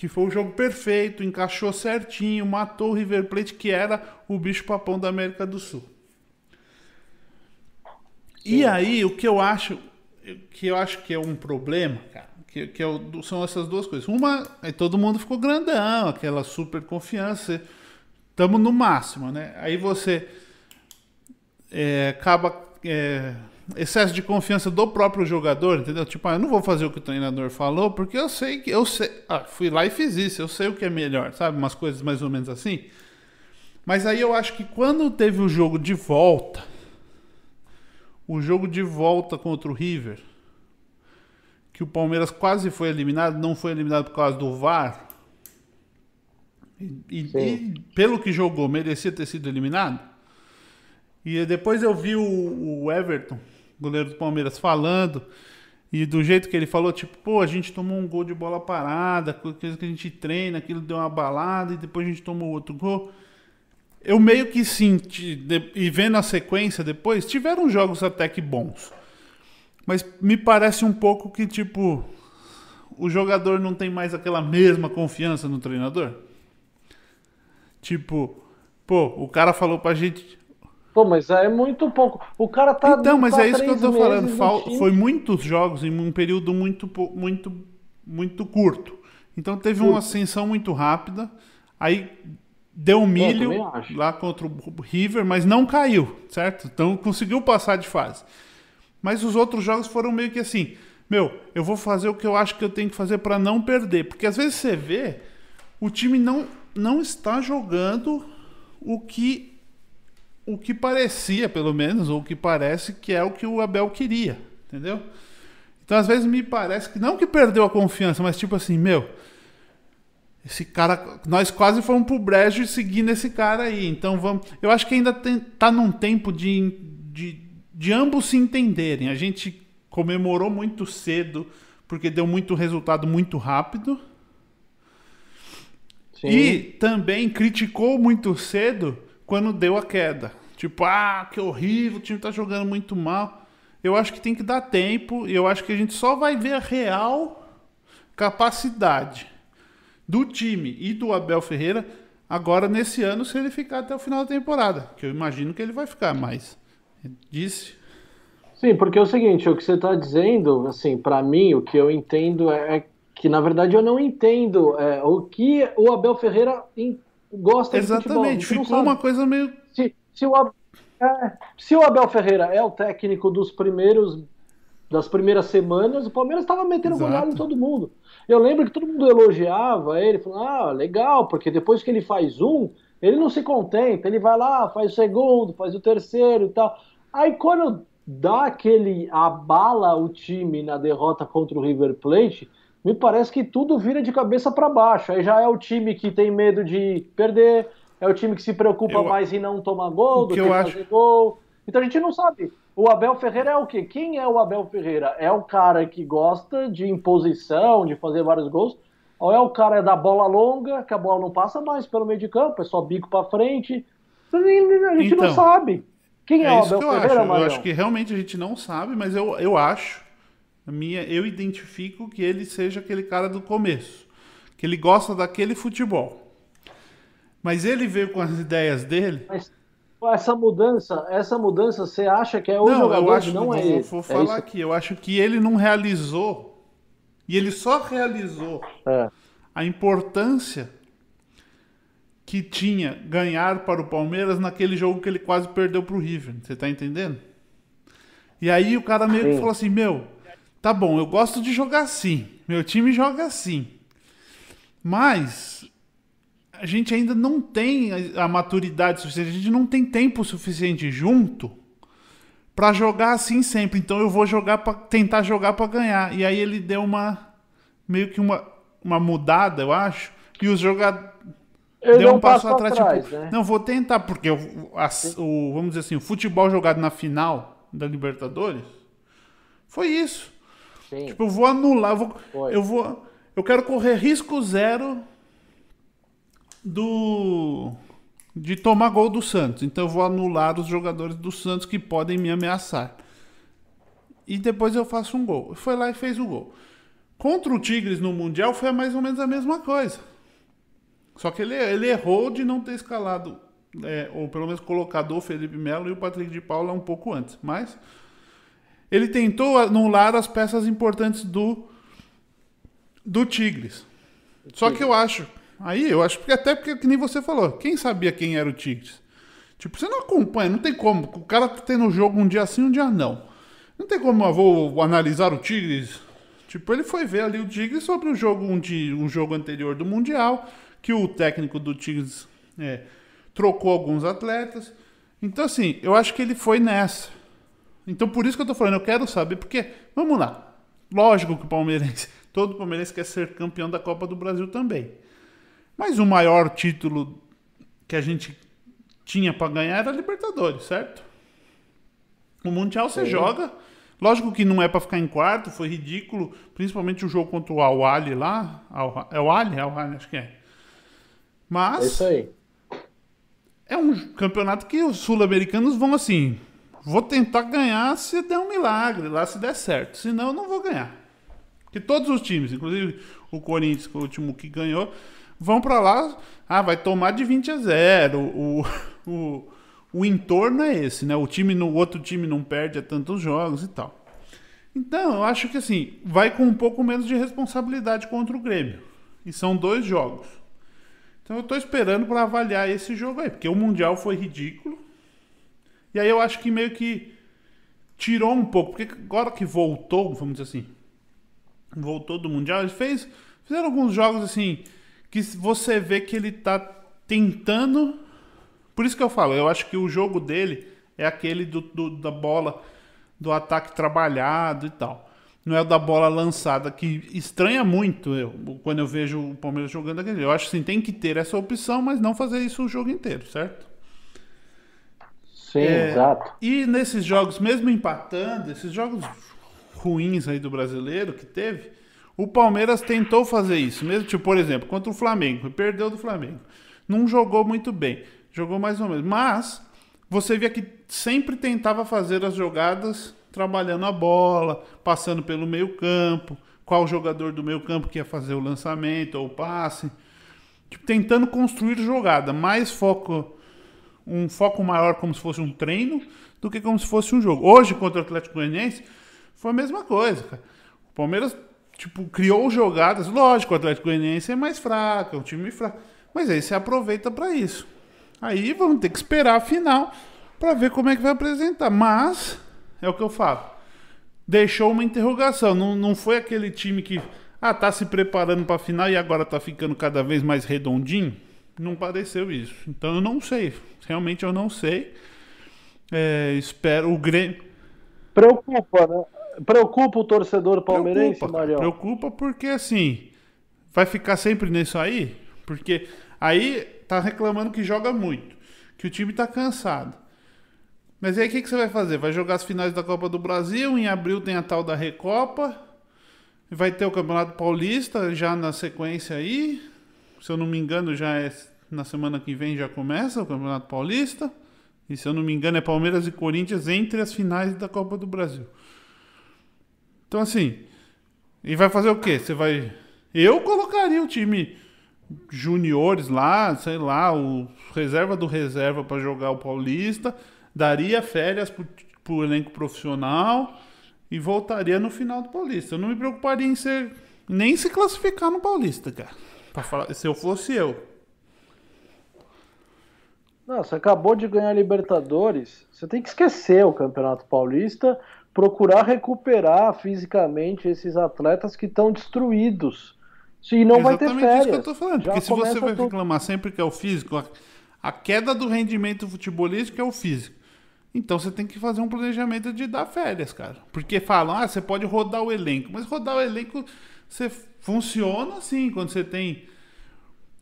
que foi o jogo perfeito, encaixou certinho, matou o River Plate, que era o bicho papão da América do Sul. Sim. E aí, o que eu acho que eu acho que é um problema, cara, que, que é são essas duas coisas. Uma, aí todo mundo ficou grandão, aquela super confiança, estamos no máximo, né? Aí você é, acaba é, excesso de confiança do próprio jogador, entendeu? Tipo, ah, eu não vou fazer o que o treinador falou, porque eu sei que eu sei, ah, fui lá e fiz isso, eu sei o que é melhor, sabe? Umas coisas mais ou menos assim. Mas aí eu acho que quando teve o jogo de volta, o jogo de volta contra o River, que o Palmeiras quase foi eliminado, não foi eliminado por causa do VAR. E, e, pelo que jogou, merecia ter sido eliminado. E depois eu vi o, o Everton goleiro do Palmeiras, falando. E do jeito que ele falou, tipo, pô, a gente tomou um gol de bola parada, coisa que a gente treina, aquilo deu uma balada e depois a gente tomou outro gol. Eu meio que senti, e vendo a sequência depois, tiveram jogos até que bons. Mas me parece um pouco que, tipo, o jogador não tem mais aquela mesma confiança no treinador. Tipo, pô, o cara falou pra gente, Pô, mas é muito pouco. O cara tá. Então, mas é isso que eu tô falando. Foi muitos jogos em um período muito, muito, muito curto. Então teve curto. uma ascensão muito rápida. Aí deu um milho lá contra o River, mas não caiu, certo? Então conseguiu passar de fase. Mas os outros jogos foram meio que assim: meu, eu vou fazer o que eu acho que eu tenho que fazer para não perder. Porque às vezes você vê, o time não, não está jogando o que o que parecia, pelo menos, ou o que parece que é o que o Abel queria, entendeu? Então, às vezes, me parece que não que perdeu a confiança, mas tipo assim, meu, esse cara, nós quase fomos pro brejo seguindo esse cara aí. Então, vamos. Eu acho que ainda tem, tá num tempo de, de, de ambos se entenderem. A gente comemorou muito cedo, porque deu muito resultado muito rápido. Sim. E também criticou muito cedo quando deu a queda. Tipo, ah, que horrível, o time tá jogando muito mal. Eu acho que tem que dar tempo e eu acho que a gente só vai ver a real capacidade do time e do Abel Ferreira agora nesse ano se ele ficar até o final da temporada, que eu imagino que ele vai ficar, mas disse. Sim, porque é o seguinte, o que você está dizendo, assim, para mim, o que eu entendo é, é que na verdade eu não entendo é, o que o Abel Ferreira gosta Exatamente, de futebol. ficou uma coisa meio. Se, se, o, é, se o Abel Ferreira é o técnico dos primeiros das primeiras semanas, o Palmeiras estava metendo goleada em todo mundo. Eu lembro que todo mundo elogiava ele, falando, ah, legal, porque depois que ele faz um, ele não se contenta, ele vai lá, faz o segundo, faz o terceiro e tal. Aí quando dá aquele abala o time na derrota contra o River Plate, me parece que tudo vira de cabeça para baixo. Aí já é o time que tem medo de perder, é o time que se preocupa eu, mais em não tomar gol do que, que fazer acho... gol. Então a gente não sabe. O Abel Ferreira é o quê? Quem é o Abel Ferreira? É o cara que gosta de imposição, de fazer vários gols? Ou é o cara da bola longa, que a bola não passa mais pelo meio de campo, é só bico para frente? A gente então, não sabe. Quem é, é o Abel Ferreira, acho. Eu acho que realmente a gente não sabe, mas eu, eu acho minha, eu identifico que ele seja aquele cara do começo, que ele gosta daquele futebol. Mas ele veio com as ideias dele. Mas essa mudança, essa mudança, você acha que é o não, jogador? Eu acho, não é vou, vou é falar aqui. Eu acho que ele não realizou e ele só realizou é. a importância que tinha ganhar para o Palmeiras naquele jogo que ele quase perdeu para o River. Você tá entendendo? E aí o cara meio Sim. que falou assim: Meu, Tá bom, eu gosto de jogar assim. Meu time joga assim. Mas a gente ainda não tem a maturidade suficiente, a gente não tem tempo suficiente junto para jogar assim sempre. Então eu vou jogar para tentar jogar para ganhar. E aí ele deu uma meio que uma, uma mudada, eu acho, e os jogadores deu um passo atrás, atrás tipo, né? não vou tentar porque o, a, o, vamos dizer assim, o futebol jogado na final da Libertadores foi isso. Sim. Tipo, eu vou anular, eu vou, eu vou. Eu quero correr risco zero do de tomar gol do Santos. Então eu vou anular os jogadores do Santos que podem me ameaçar. E depois eu faço um gol. Foi lá e fez o gol. Contra o Tigres no Mundial foi mais ou menos a mesma coisa. Só que ele, ele errou de não ter escalado, é, ou pelo menos colocado o Felipe Melo e o Patrick de Paula um pouco antes. Mas ele tentou anular as peças importantes do do Tigres. Só que eu acho, aí eu acho que até porque que nem você falou, quem sabia quem era o Tigres? Tipo, você não acompanha, não tem como. O cara tá tendo jogo um dia sim, um dia não. Não tem como eu vou analisar o Tigres. Tipo, ele foi ver ali o Tigres sobre o jogo um, de, um jogo anterior do Mundial, que o técnico do Tigres é, trocou alguns atletas. Então, assim, eu acho que ele foi nessa. Então por isso que eu tô falando, eu quero saber, porque, vamos lá. Lógico que o palmeirense, todo palmeirense quer ser campeão da Copa do Brasil também. Mas o maior título que a gente tinha para ganhar era a Libertadores, certo? O Mundial você joga. Lógico que não é para ficar em quarto, foi ridículo, principalmente o jogo contra o Al Ali lá. É o Ali? É o Ali, acho que é. Mas. É isso aí. É um campeonato que os sul-americanos vão assim. Vou tentar ganhar se der um milagre lá, se der certo. Senão eu não vou ganhar. Que todos os times, inclusive o Corinthians, que é o último que ganhou, vão para lá. Ah, vai tomar de 20 a 0. O, o, o entorno é esse, né? O time no outro time não perde a tantos jogos e tal. Então, eu acho que assim, vai com um pouco menos de responsabilidade contra o Grêmio. E são dois jogos. Então eu estou esperando para avaliar esse jogo aí, porque o Mundial foi ridículo. E aí eu acho que meio que tirou um pouco, porque agora que voltou, vamos dizer assim, voltou do Mundial, ele fez, fizeram alguns jogos assim, que você vê que ele tá tentando. Por isso que eu falo, eu acho que o jogo dele é aquele do, do da bola, do ataque trabalhado e tal. Não é o da bola lançada, que estranha muito eu, quando eu vejo o Palmeiras jogando aquele. Eu acho que sim, tem que ter essa opção, mas não fazer isso o jogo inteiro, certo? Sim, é, exato. E nesses jogos, mesmo empatando, esses jogos ruins aí do brasileiro que teve, o Palmeiras tentou fazer isso. Mesmo, tipo, por exemplo, contra o Flamengo, perdeu do Flamengo. Não jogou muito bem, jogou mais ou menos. Mas você via que sempre tentava fazer as jogadas trabalhando a bola, passando pelo meio campo, qual jogador do meio campo que ia fazer o lançamento ou o passe. Tipo, tentando construir jogada, mais foco, um foco maior como se fosse um treino do que como se fosse um jogo. Hoje, contra o Atlético Goianiense, foi a mesma coisa, cara. O Palmeiras, tipo, criou jogadas. Lógico, o Atlético Goianiense é mais fraco, é um time fraco. Mas aí você aproveita para isso. Aí vamos ter que esperar a final para ver como é que vai apresentar. Mas, é o que eu falo. Deixou uma interrogação. Não, não foi aquele time que ah, tá se preparando para a final e agora tá ficando cada vez mais redondinho. Não pareceu isso. Então eu não sei. Realmente eu não sei. É, espero o Grêmio. Preocupa, né? Preocupa o torcedor palmeirense, preocupa, Marião? Preocupa porque assim. Vai ficar sempre nisso aí? Porque aí tá reclamando que joga muito. Que o time tá cansado. Mas aí o que, que você vai fazer? Vai jogar as finais da Copa do Brasil, em abril tem a tal da Recopa, vai ter o Campeonato Paulista já na sequência aí. Se eu não me engano, já é na semana que vem já começa o Campeonato Paulista. E se eu não me engano, é Palmeiras e Corinthians entre as finais da Copa do Brasil. Então assim, e vai fazer o quê? Você vai. Eu colocaria o time juniores lá, sei lá, o reserva do reserva para jogar o Paulista daria férias para o elenco profissional e voltaria no final do Paulista. Eu não me preocuparia em ser nem se classificar no Paulista, cara. Falar, se eu fosse eu. Não, você acabou de ganhar Libertadores. Você tem que esquecer o Campeonato Paulista, procurar recuperar fisicamente esses atletas que estão destruídos. E não vai ter férias. isso que eu tô falando. Já porque se você vai reclamar sempre que é o físico, a, a queda do rendimento futebolístico é o físico. Então você tem que fazer um planejamento de dar férias, cara. Porque falam, ah, você pode rodar o elenco. Mas rodar o elenco você funciona assim, quando você tem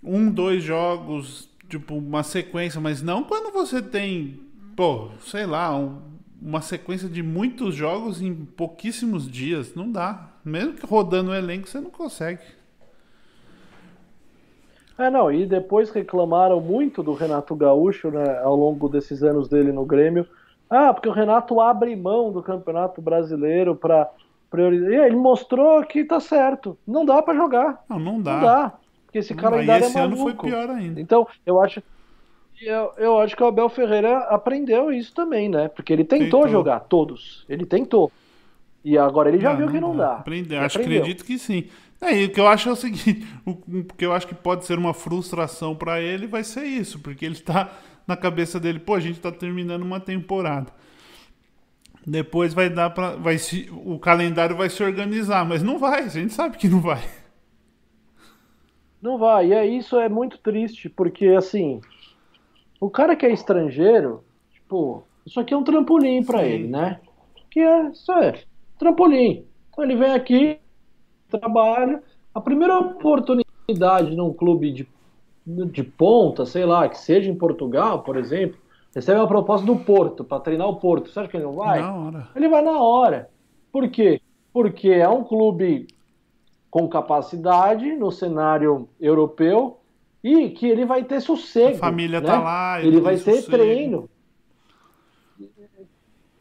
um, dois jogos, tipo, uma sequência, mas não quando você tem, pô, sei lá, um, uma sequência de muitos jogos em pouquíssimos dias. Não dá. Mesmo que rodando o elenco, você não consegue. É, não, e depois reclamaram muito do Renato Gaúcho, né, ao longo desses anos dele no Grêmio ah, porque o Renato abre mão do Campeonato Brasileiro para priorizar. Ele mostrou que tá certo. Não dá para jogar. Não, não dá. Não dá. Porque esse calendário esse é maluco. ano foi pior ainda. Então, eu acho eu, eu acho que o Abel Ferreira aprendeu isso também, né? Porque ele tentou, tentou. jogar todos. Ele tentou. E agora ele já não, viu que não dá. Aprendeu. Acho, acredito que sim. É, o que eu acho é o seguinte, o que eu acho que pode ser uma frustração para ele vai ser isso, porque ele está na cabeça dele, pô, a gente tá terminando uma temporada. Depois vai dar para vai se o calendário vai se organizar, mas não vai, a gente sabe que não vai. Não vai, e é isso é muito triste, porque assim, o cara que é estrangeiro, tipo, isso aqui é um trampolim para ele, né? Que é, isso é, trampolim. Então ele vem aqui, trabalha, a primeira oportunidade num clube de de ponta, sei lá, que seja em Portugal, por exemplo, recebe uma proposta do Porto para treinar o Porto. Você acha que ele não vai? Na hora. Ele vai na hora. Por quê? Porque é um clube com capacidade no cenário europeu e que ele vai ter sossego. A família né? tá lá, ele, ele vai ter sossego. treino.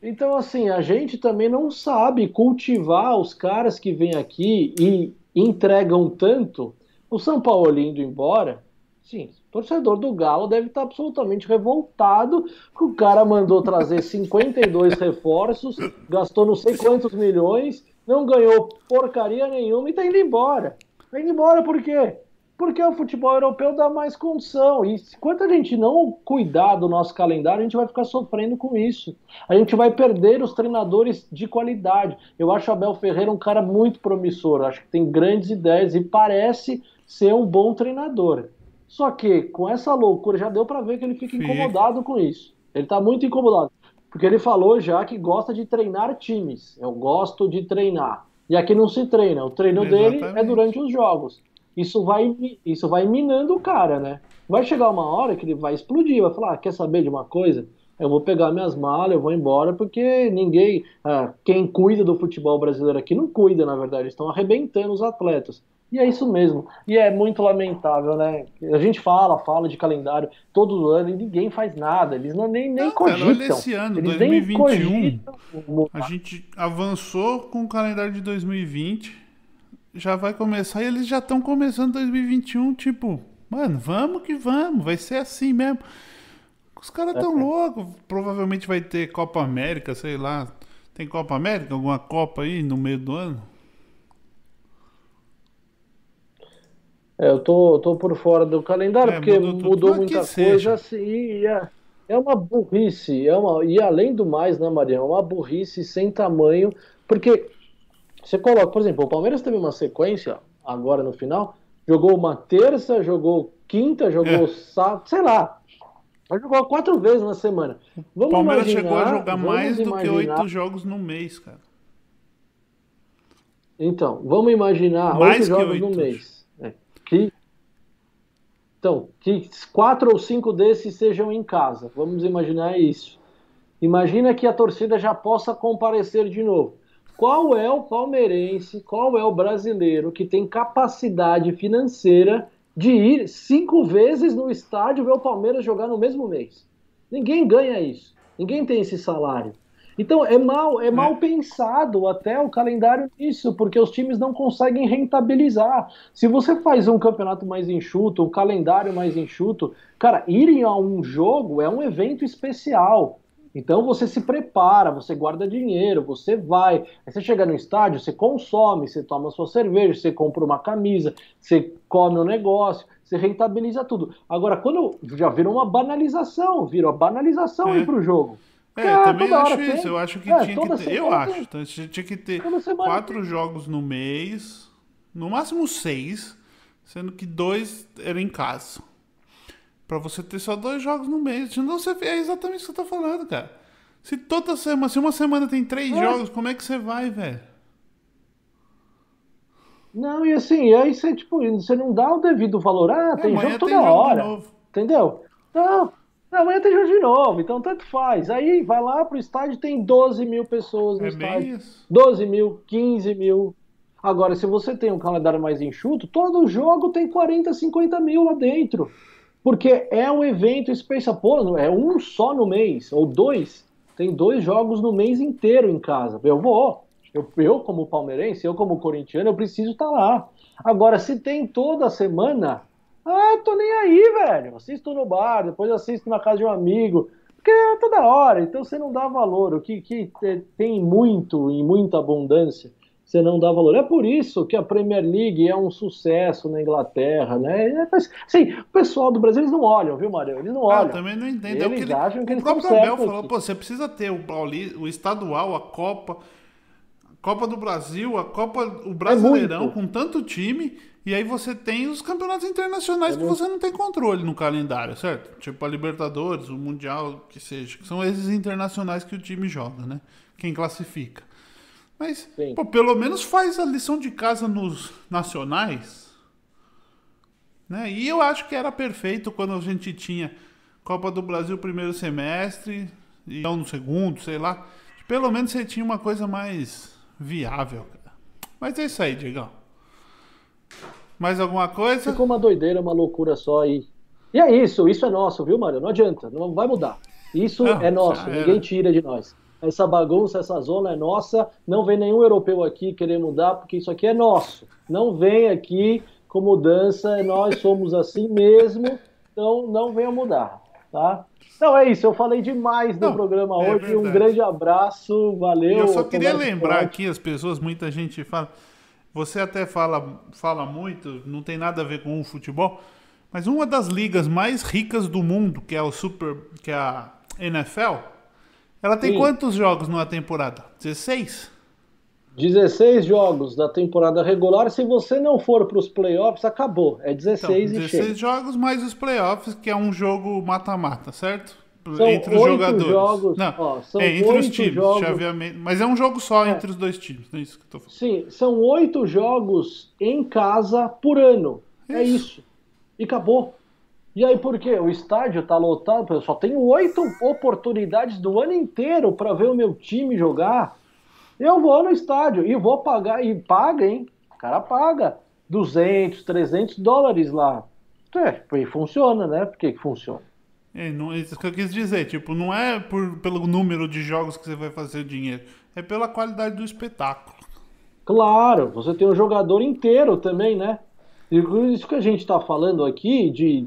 Então, assim, a gente também não sabe cultivar os caras que vêm aqui e entregam tanto. O São Paulo indo embora, Sim, torcedor do Galo deve estar absolutamente revoltado que o cara mandou trazer 52 reforços, gastou não sei quantos milhões, não ganhou porcaria nenhuma e está indo embora. Está indo embora por quê? Porque o futebol europeu dá mais condição. E enquanto a gente não cuidar do nosso calendário, a gente vai ficar sofrendo com isso. A gente vai perder os treinadores de qualidade. Eu acho o Abel Ferreira um cara muito promissor. Acho que tem grandes ideias e parece ser um bom treinador. Só que com essa loucura já deu para ver que ele fica, fica incomodado com isso. Ele tá muito incomodado. Porque ele falou já que gosta de treinar times. Eu gosto de treinar. E aqui não se treina. O treino Exatamente. dele é durante os jogos. Isso vai, isso vai minando o cara, né? Vai chegar uma hora que ele vai explodir, vai falar: ah, quer saber de uma coisa? Eu vou pegar minhas malas, eu vou embora, porque ninguém. Ah, quem cuida do futebol brasileiro aqui não cuida, na verdade. Estão arrebentando os atletas. E é isso mesmo. E é muito lamentável, né? A gente fala, fala de calendário todo ano e ninguém faz nada. Eles não nem, nem não, cogitam. Cara, olha esse ano, Eles 2021. A gente avançou com o calendário de 2020. já vai começar e eles já estão começando 2021, tipo, mano, vamos que vamos, vai ser assim mesmo. Os caras tão é. loucos. Provavelmente vai ter Copa América, sei lá. Tem Copa América? Alguma Copa aí no meio do ano? É, eu tô, tô por fora do calendário, é, porque mudou, mudou muita coisa assim, e é, é uma burrice, é uma, e além do mais, né, Maria, é uma burrice sem tamanho, porque você coloca, por exemplo, o Palmeiras teve uma sequência agora no final, jogou uma terça, jogou quinta, jogou é. sábado, sei lá, jogou quatro vezes na semana. Vamos Palmeiras chegou a jogar mais do imaginar... que oito jogos no mês, cara. Então, vamos imaginar oito jogos no mês. Então, que quatro ou cinco desses sejam em casa. Vamos imaginar isso. Imagina que a torcida já possa comparecer de novo. Qual é o palmeirense, qual é o brasileiro que tem capacidade financeira de ir cinco vezes no estádio ver o Palmeiras jogar no mesmo mês? Ninguém ganha isso. Ninguém tem esse salário. Então é mal, é mal é. pensado até o calendário nisso, porque os times não conseguem rentabilizar. Se você faz um campeonato mais enxuto, um calendário mais enxuto, cara, irem a um jogo é um evento especial. Então você se prepara, você guarda dinheiro, você vai. Aí você chega no estádio, você consome, você toma sua cerveja, você compra uma camisa, você come um negócio, você rentabiliza tudo. Agora, quando já virou uma banalização, virou a banalização é. ir pro jogo. É, ah, também acho tem. isso. Eu acho que é, tinha que ter. Eu acho. Então, tinha que ter quatro tem. jogos no mês, no máximo seis, sendo que dois eram em casa. Pra você ter só dois jogos no mês. Senão você é exatamente isso que você tá falando, cara. Se toda semana, se uma semana tem três é. jogos, como é que você vai, velho? Não, e assim, aí você, tipo, você não dá o devido valor. Ah, tem jogo toda tem hora. Entendeu? Não, amanhã tem jogo de novo, então tanto faz. Aí vai lá pro estádio, tem 12 mil pessoas no é estádio. Isso. 12 mil, 15 mil. Agora, se você tem um calendário mais enxuto, todo jogo tem 40, 50 mil lá dentro. Porque é um evento especial. Pô, é um só no mês, ou dois. Tem dois jogos no mês inteiro em casa. Eu vou. Eu, eu como palmeirense, eu como corintiano, eu preciso estar tá lá. Agora, se tem toda semana, ah, tô nem aí, velho. Assisto no bar, depois assisto na casa de um amigo. Porque é toda hora, então você não dá valor. O que, que tem muito, em muita abundância, você não dá valor. É por isso que a Premier League é um sucesso na Inglaterra, né? É, assim, o pessoal do Brasil, eles não olham, viu, Mário? Eles não olham. Ah, também não entendo. Eles é acham que eles estão. O próprio Abel falou, pô, você precisa ter o, o estadual, a Copa, a Copa do Brasil, a Copa, o Brasileirão, é com tanto time e aí você tem os campeonatos internacionais que você não tem controle no calendário, certo? Tipo a Libertadores, o Mundial, que seja. Que são esses internacionais que o time joga, né? Quem classifica. Mas, pô, pelo menos faz a lição de casa nos nacionais. Né? E eu acho que era perfeito quando a gente tinha Copa do Brasil primeiro semestre, e não no segundo, sei lá. Pelo menos você tinha uma coisa mais viável, cara. Mas é isso aí, Diegão. Mais alguma coisa? Ficou uma doideira, uma loucura só aí. E é isso, isso é nosso, viu, Mário? Não adianta, não vai mudar. Isso não, é nosso, ninguém tira de nós. Essa bagunça, essa zona é nossa, não vem nenhum europeu aqui querer mudar, porque isso aqui é nosso. Não vem aqui com mudança, nós somos assim mesmo, então não venha mudar, tá? Então é isso, eu falei demais no não, programa é hoje. Um grande abraço, valeu. Eu só queria lembrar forte. aqui, as pessoas, muita gente fala. Você até fala, fala muito, não tem nada a ver com o futebol, mas uma das ligas mais ricas do mundo, que é o Super, que é a NFL, ela tem Sim. quantos jogos numa temporada? 16? 16 jogos da temporada regular. Se você não for para os playoffs, acabou. É 16 então, e 16 jogos mais os playoffs, que é um jogo mata-mata, certo? São entre os jogadores. Jogos, não, ó, é entre os times, jogos... chaveamento. Mas é um jogo só é. entre os dois times, não é isso que eu tô falando. Sim, são oito jogos em casa por ano. Isso. É isso. E acabou. E aí por quê? O estádio tá lotado, eu só tenho oito oportunidades do ano inteiro para ver o meu time jogar. Eu vou no estádio e vou pagar, e paga, hein? O cara paga 200, 300 dólares lá. É, e funciona, né? Por que, que funciona? É, não, isso que eu quis dizer, tipo, não é por, pelo número de jogos que você vai fazer o dinheiro, é pela qualidade do espetáculo. Claro, você tem um jogador inteiro também, né? Isso que a gente está falando aqui de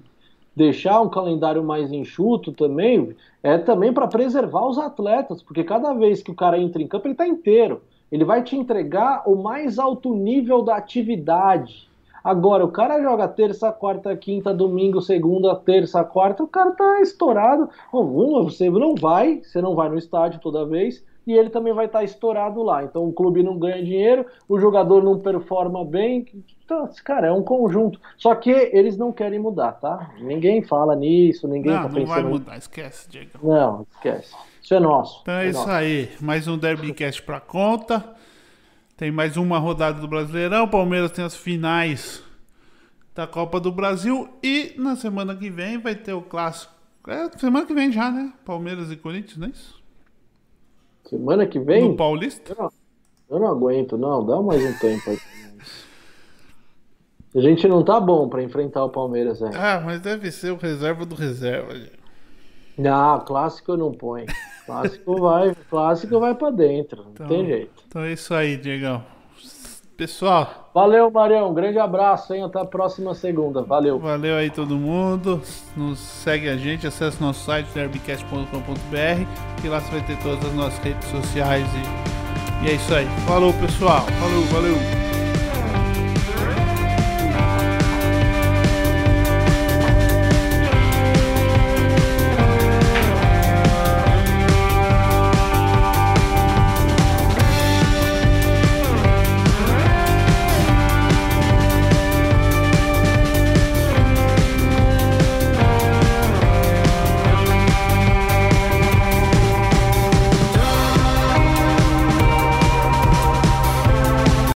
deixar um calendário mais enxuto também é também para preservar os atletas, porque cada vez que o cara entra em campo ele está inteiro. Ele vai te entregar o mais alto nível da atividade. Agora, o cara joga terça, quarta, quinta, domingo, segunda, terça, quarta, o cara tá estourado. Uma, você não vai, você não vai no estádio toda vez, e ele também vai estar tá estourado lá. Então o clube não ganha dinheiro, o jogador não performa bem. Então, cara, é um conjunto. Só que eles não querem mudar, tá? Ninguém fala nisso, ninguém não, tá. Não vai mudar, esquece, Diego. Não, esquece. Isso é nosso. Então é, é isso nosso. aí. Mais um Derbycast pra conta. Tem mais uma rodada do Brasileirão. Palmeiras tem as finais da Copa do Brasil. E na semana que vem vai ter o clássico. É, semana que vem já, né? Palmeiras e Corinthians, não é isso? Semana que vem? No Paulista? Eu não, eu não aguento, não. Dá mais um tempo aí. A gente não tá bom para enfrentar o Palmeiras aí. Ah, mas deve ser o reserva do reserva. Não, clássico não põe. Clássico vai, clássico vai para dentro, não então, tem jeito. Então é isso aí, Diegão. Pessoal. Valeu, Marião. Grande abraço, hein? Até a próxima segunda. Valeu. Valeu aí todo mundo. Nos segue a gente, acesse nosso site derbicast.com.br e lá você vai ter todas as nossas redes sociais e, e é isso aí. Falou, pessoal. Falou, valeu.